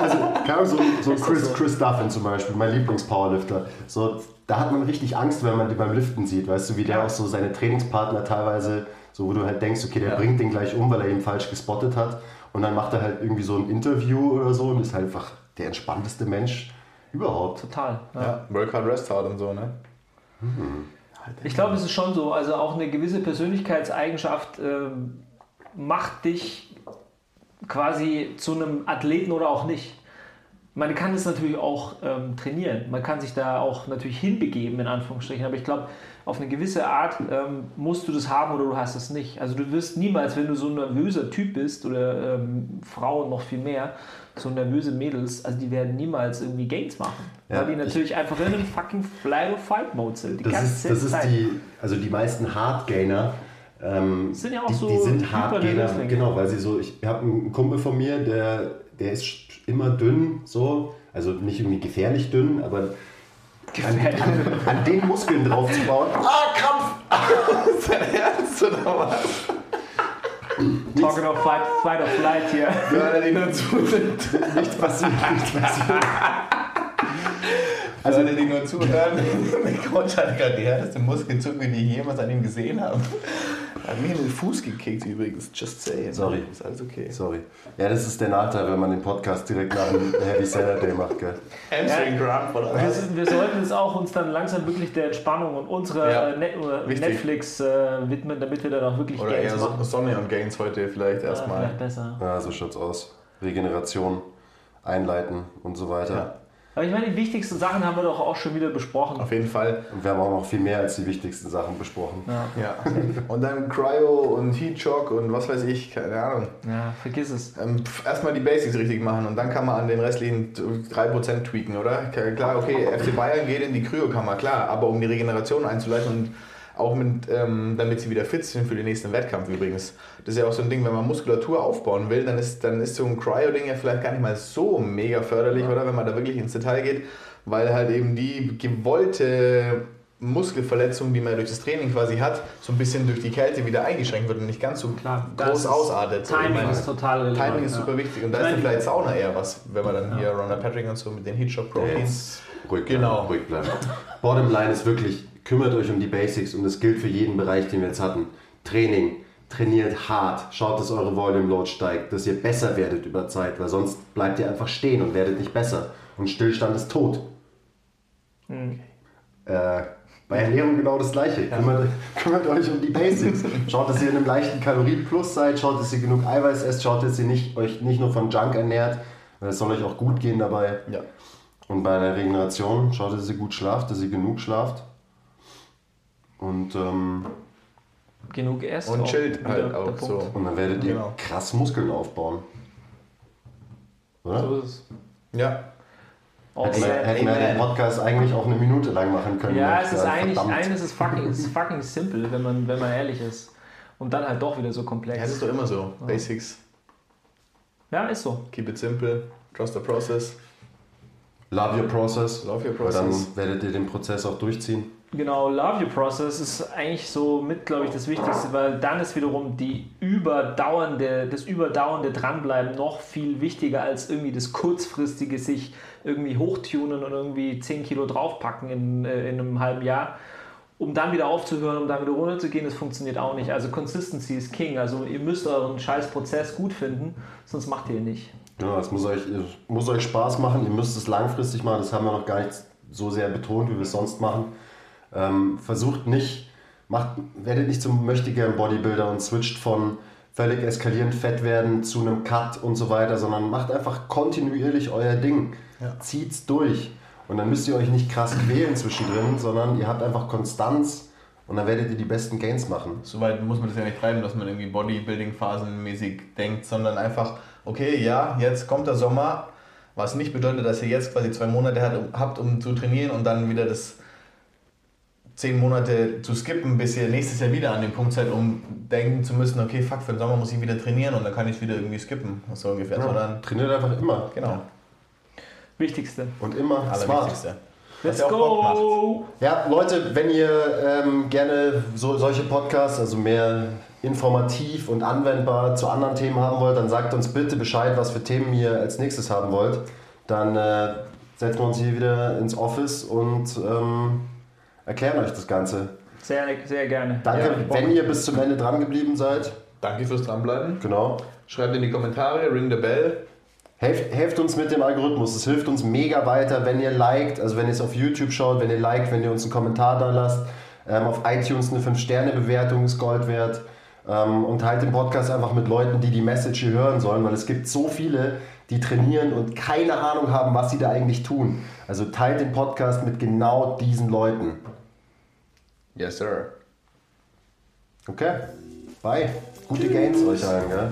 also, keine so, so Chris, Chris Duffin zum Beispiel, mein Lieblingspowerlifter. So, da hat man richtig Angst, wenn man die beim Liften sieht, weißt du, wie der Ja. auch so seine Trainingspartner teilweise, so wo du halt denkst, okay, der Ja. bringt den gleich um, weil er ihn falsch gespottet hat. Und dann macht er halt irgendwie so ein Interview oder so und ist halt einfach der entspannteste Mensch überhaupt. Total. Ja. Ja, Work hard, rest hard und so, ne? Ich glaube, es ist schon so. Also auch eine gewisse Persönlichkeitseigenschaft ähm, macht dich quasi zu einem Athleten oder auch nicht. Man kann es natürlich auch ähm, trainieren. Man kann sich da auch natürlich hinbegeben, in Anführungsstrichen. Aber ich glaube, auf eine gewisse Art ähm, musst du das haben oder du hast es nicht. Also du wirst niemals, wenn du so ein nervöser Typ bist oder ähm, Frauen noch viel mehr, so nervöse Mädels, also die werden niemals irgendwie Gains machen. Ja, weil die ich- natürlich einfach in einem fucking Fly-or-Fight-Mode sind. Die Das ganze ist, das ist Zeit. die, also die meisten Hardgainer, ähm, Sind ja auch die, so die sind Hardgainer, genau, weil sie so, ich habe einen Kumpel von mir, der, der ist immer dünn, so, also nicht irgendwie gefährlich dünn, aber an, an, an den Muskeln drauf zu bauen. <laughs> Ah, Krampf! Ist dein Ernst oder was? Talking of fight, fight or flight hier. Die <laughs> nur zuhören. Nichts passiert, nichts <laughs> passiert. Also alle, die nur zuhören, <laughs> der Coach hat gerade die härteste Muskelzunge, die ich jemals an ihm gesehen habe. Hat mir in den Fuß gekickt übrigens, just saying. Sorry. Ist alles okay. Sorry. Ja, das ist der Nachteil, wenn man den Podcast direkt nach dem <laughs> Heavy Saturday macht, gell? Hamstring Cramp oder Wir, was? sind- wir sollten uns auch uns dann langsam wirklich der Entspannung und unserer Ja, äh, Net. Netflix äh, widmen, damit wir dann auch wirklich Oder Gains eher machen. so Sonne und Gains heute vielleicht Ja, erstmal. vielleicht besser. Ja, so schaut's aus. Regeneration, einleiten und so weiter. Ja. Aber ich meine, die wichtigsten Sachen haben wir doch auch schon wieder besprochen. Auf jeden Fall. Und wir haben auch noch viel mehr als die wichtigsten Sachen besprochen. Ja. Ja. Und dann Cryo und Heat Shock und was weiß ich, keine Ahnung. ja, vergiss es. Ähm, erstmal die Basics richtig machen und dann kann man an den restlichen 3% tweaken, oder? Klar, okay, <laughs> FC Bayern geht in die Kryokammer, klar, aber um die Regeneration einzuleiten und auch mit, ähm, damit sie wieder fit sind für den nächsten Wettkampf übrigens. Das ist ja auch so ein Ding, wenn man Muskulatur aufbauen will, dann ist, dann ist so ein Cryo-Ding ja vielleicht gar nicht mal so mega förderlich, oder? Wenn man da wirklich ins Detail geht, weil halt eben die gewollte Muskelverletzung, die man durch das Training quasi hat, so ein bisschen durch die Kälte wieder eingeschränkt wird und nicht ganz so Klar, groß ist- ausartet. Timing ist total relevant. Timing ist ja. super wichtig und da ist dann vielleicht Sauna eher was, wenn man dann hier Ronald Patrick und so mit den Heatshock Proteins. Ruhig bleiben, Genau. ruhig bleiben. Bottomline ist wirklich, kümmert euch um die Basics und das gilt für jeden Bereich, den wir jetzt hatten. Training, trainiert hart, schaut, dass eure Volume Load steigt, dass ihr besser werdet über Zeit, weil sonst bleibt ihr einfach stehen und werdet nicht besser. Und Stillstand ist tot. Äh, bei Ernährung genau das gleiche. Kümmert, kümmert euch um die Basics. Schaut, dass ihr in einem leichten Kalorienplus seid, schaut, dass ihr genug Eiweiß esst, schaut, dass ihr nicht, euch nicht nur von Junk ernährt. Es soll euch auch gut gehen dabei. Ja. Und bei der Regeneration schaut, dass ihr gut schlaft, dass ihr genug schlaft. Und, ähm, genug esst. Und chillt halt der auch Punkt. so. und dann werdet ihr Genau. krass Muskeln aufbauen. Oder? So ist es. Ja. Hätten wir, hätten wir den Podcast eigentlich auch eine Minute lang machen können. Ja, ich es ist eigentlich, verdammt. eigentlich ist es fucking, ist fucking simple, wenn man, wenn man ehrlich ist. Und dann halt doch wieder so komplex. ja, das ist doch immer so. Basics, Ja, ist so. keep it simple, trust the process. Love your process. Love your Weil process. dann werdet ihr den Prozess auch durchziehen. Genau, Love Your Process ist eigentlich so mit, glaube ich, das Wichtigste, weil dann ist wiederum die überdauernde, das überdauernde Dranbleiben noch viel wichtiger als irgendwie das kurzfristige sich irgendwie hochtunen und irgendwie 10 Kilo draufpacken in, äh, in einem halben Jahr. Um dann wieder aufzuhören, um dann wieder runterzugehen, das funktioniert auch nicht. Also Consistency ist King. Also ihr müsst euren scheiß Prozess gut finden, sonst macht ihr ihn nicht. Genau, es muss euch, muss euch Spaß machen. Ihr müsst es langfristig machen. Das haben wir noch gar nicht so sehr betont, wie wir es sonst machen. Ähm, versucht nicht, macht, werdet nicht zum möchtegern Bodybuilder und switcht von völlig eskalierend fett werden zu einem Cut und so weiter, sondern macht einfach kontinuierlich euer Ding. Zieht's durch. Und dann müsst ihr euch nicht krass quälen zwischendrin, sondern ihr habt einfach Konstanz und dann werdet ihr die besten Gains machen. Soweit muss man das ja nicht treiben, dass man irgendwie Bodybuilding-Phasenmäßig denkt, sondern einfach, okay, ja, jetzt kommt der Sommer, was nicht bedeutet, dass ihr jetzt quasi zwei Monate habt, um zu trainieren und dann wieder das zehn Monate zu skippen, bis ihr nächstes Jahr wieder an dem Punkt seid, um denken zu müssen, okay, fuck, für den Sommer muss ich wieder trainieren und dann kann ich wieder irgendwie skippen, so ungefähr. Sondern, Trainiert einfach immer. genau, Wichtigste. Und immer smart. Let's ja go! Ja, Leute, wenn ihr ähm, gerne so, solche Podcasts, also mehr informativ und anwendbar zu anderen Themen haben wollt, dann sagt uns bitte Bescheid, was für Themen ihr als nächstes haben wollt. Dann äh, setzen wir uns hier wieder ins Office und ähm, erklären euch das Ganze. Sehr, sehr gerne. Danke, Ja, wenn ihr bis zum Ende dran geblieben seid. Danke fürs Dranbleiben. Genau. Schreibt in die Kommentare, ring the bell. Helft, helft uns mit dem Algorithmus. Es hilft uns mega weiter, wenn ihr liked, also wenn ihr es auf YouTube schaut, wenn ihr liked, wenn ihr uns einen Kommentar da lasst. Ähm, auf iTunes eine 5-Sterne-Bewertung ist Gold wert. Ähm, und teilt den Podcast einfach mit Leuten, die die Message hier hören sollen, weil es gibt so viele, die trainieren und keine Ahnung haben, was sie da eigentlich tun. Also teilt den Podcast mit genau diesen Leuten. Yes, sir. Okay? Bye. Gute Gains euch allen, gell?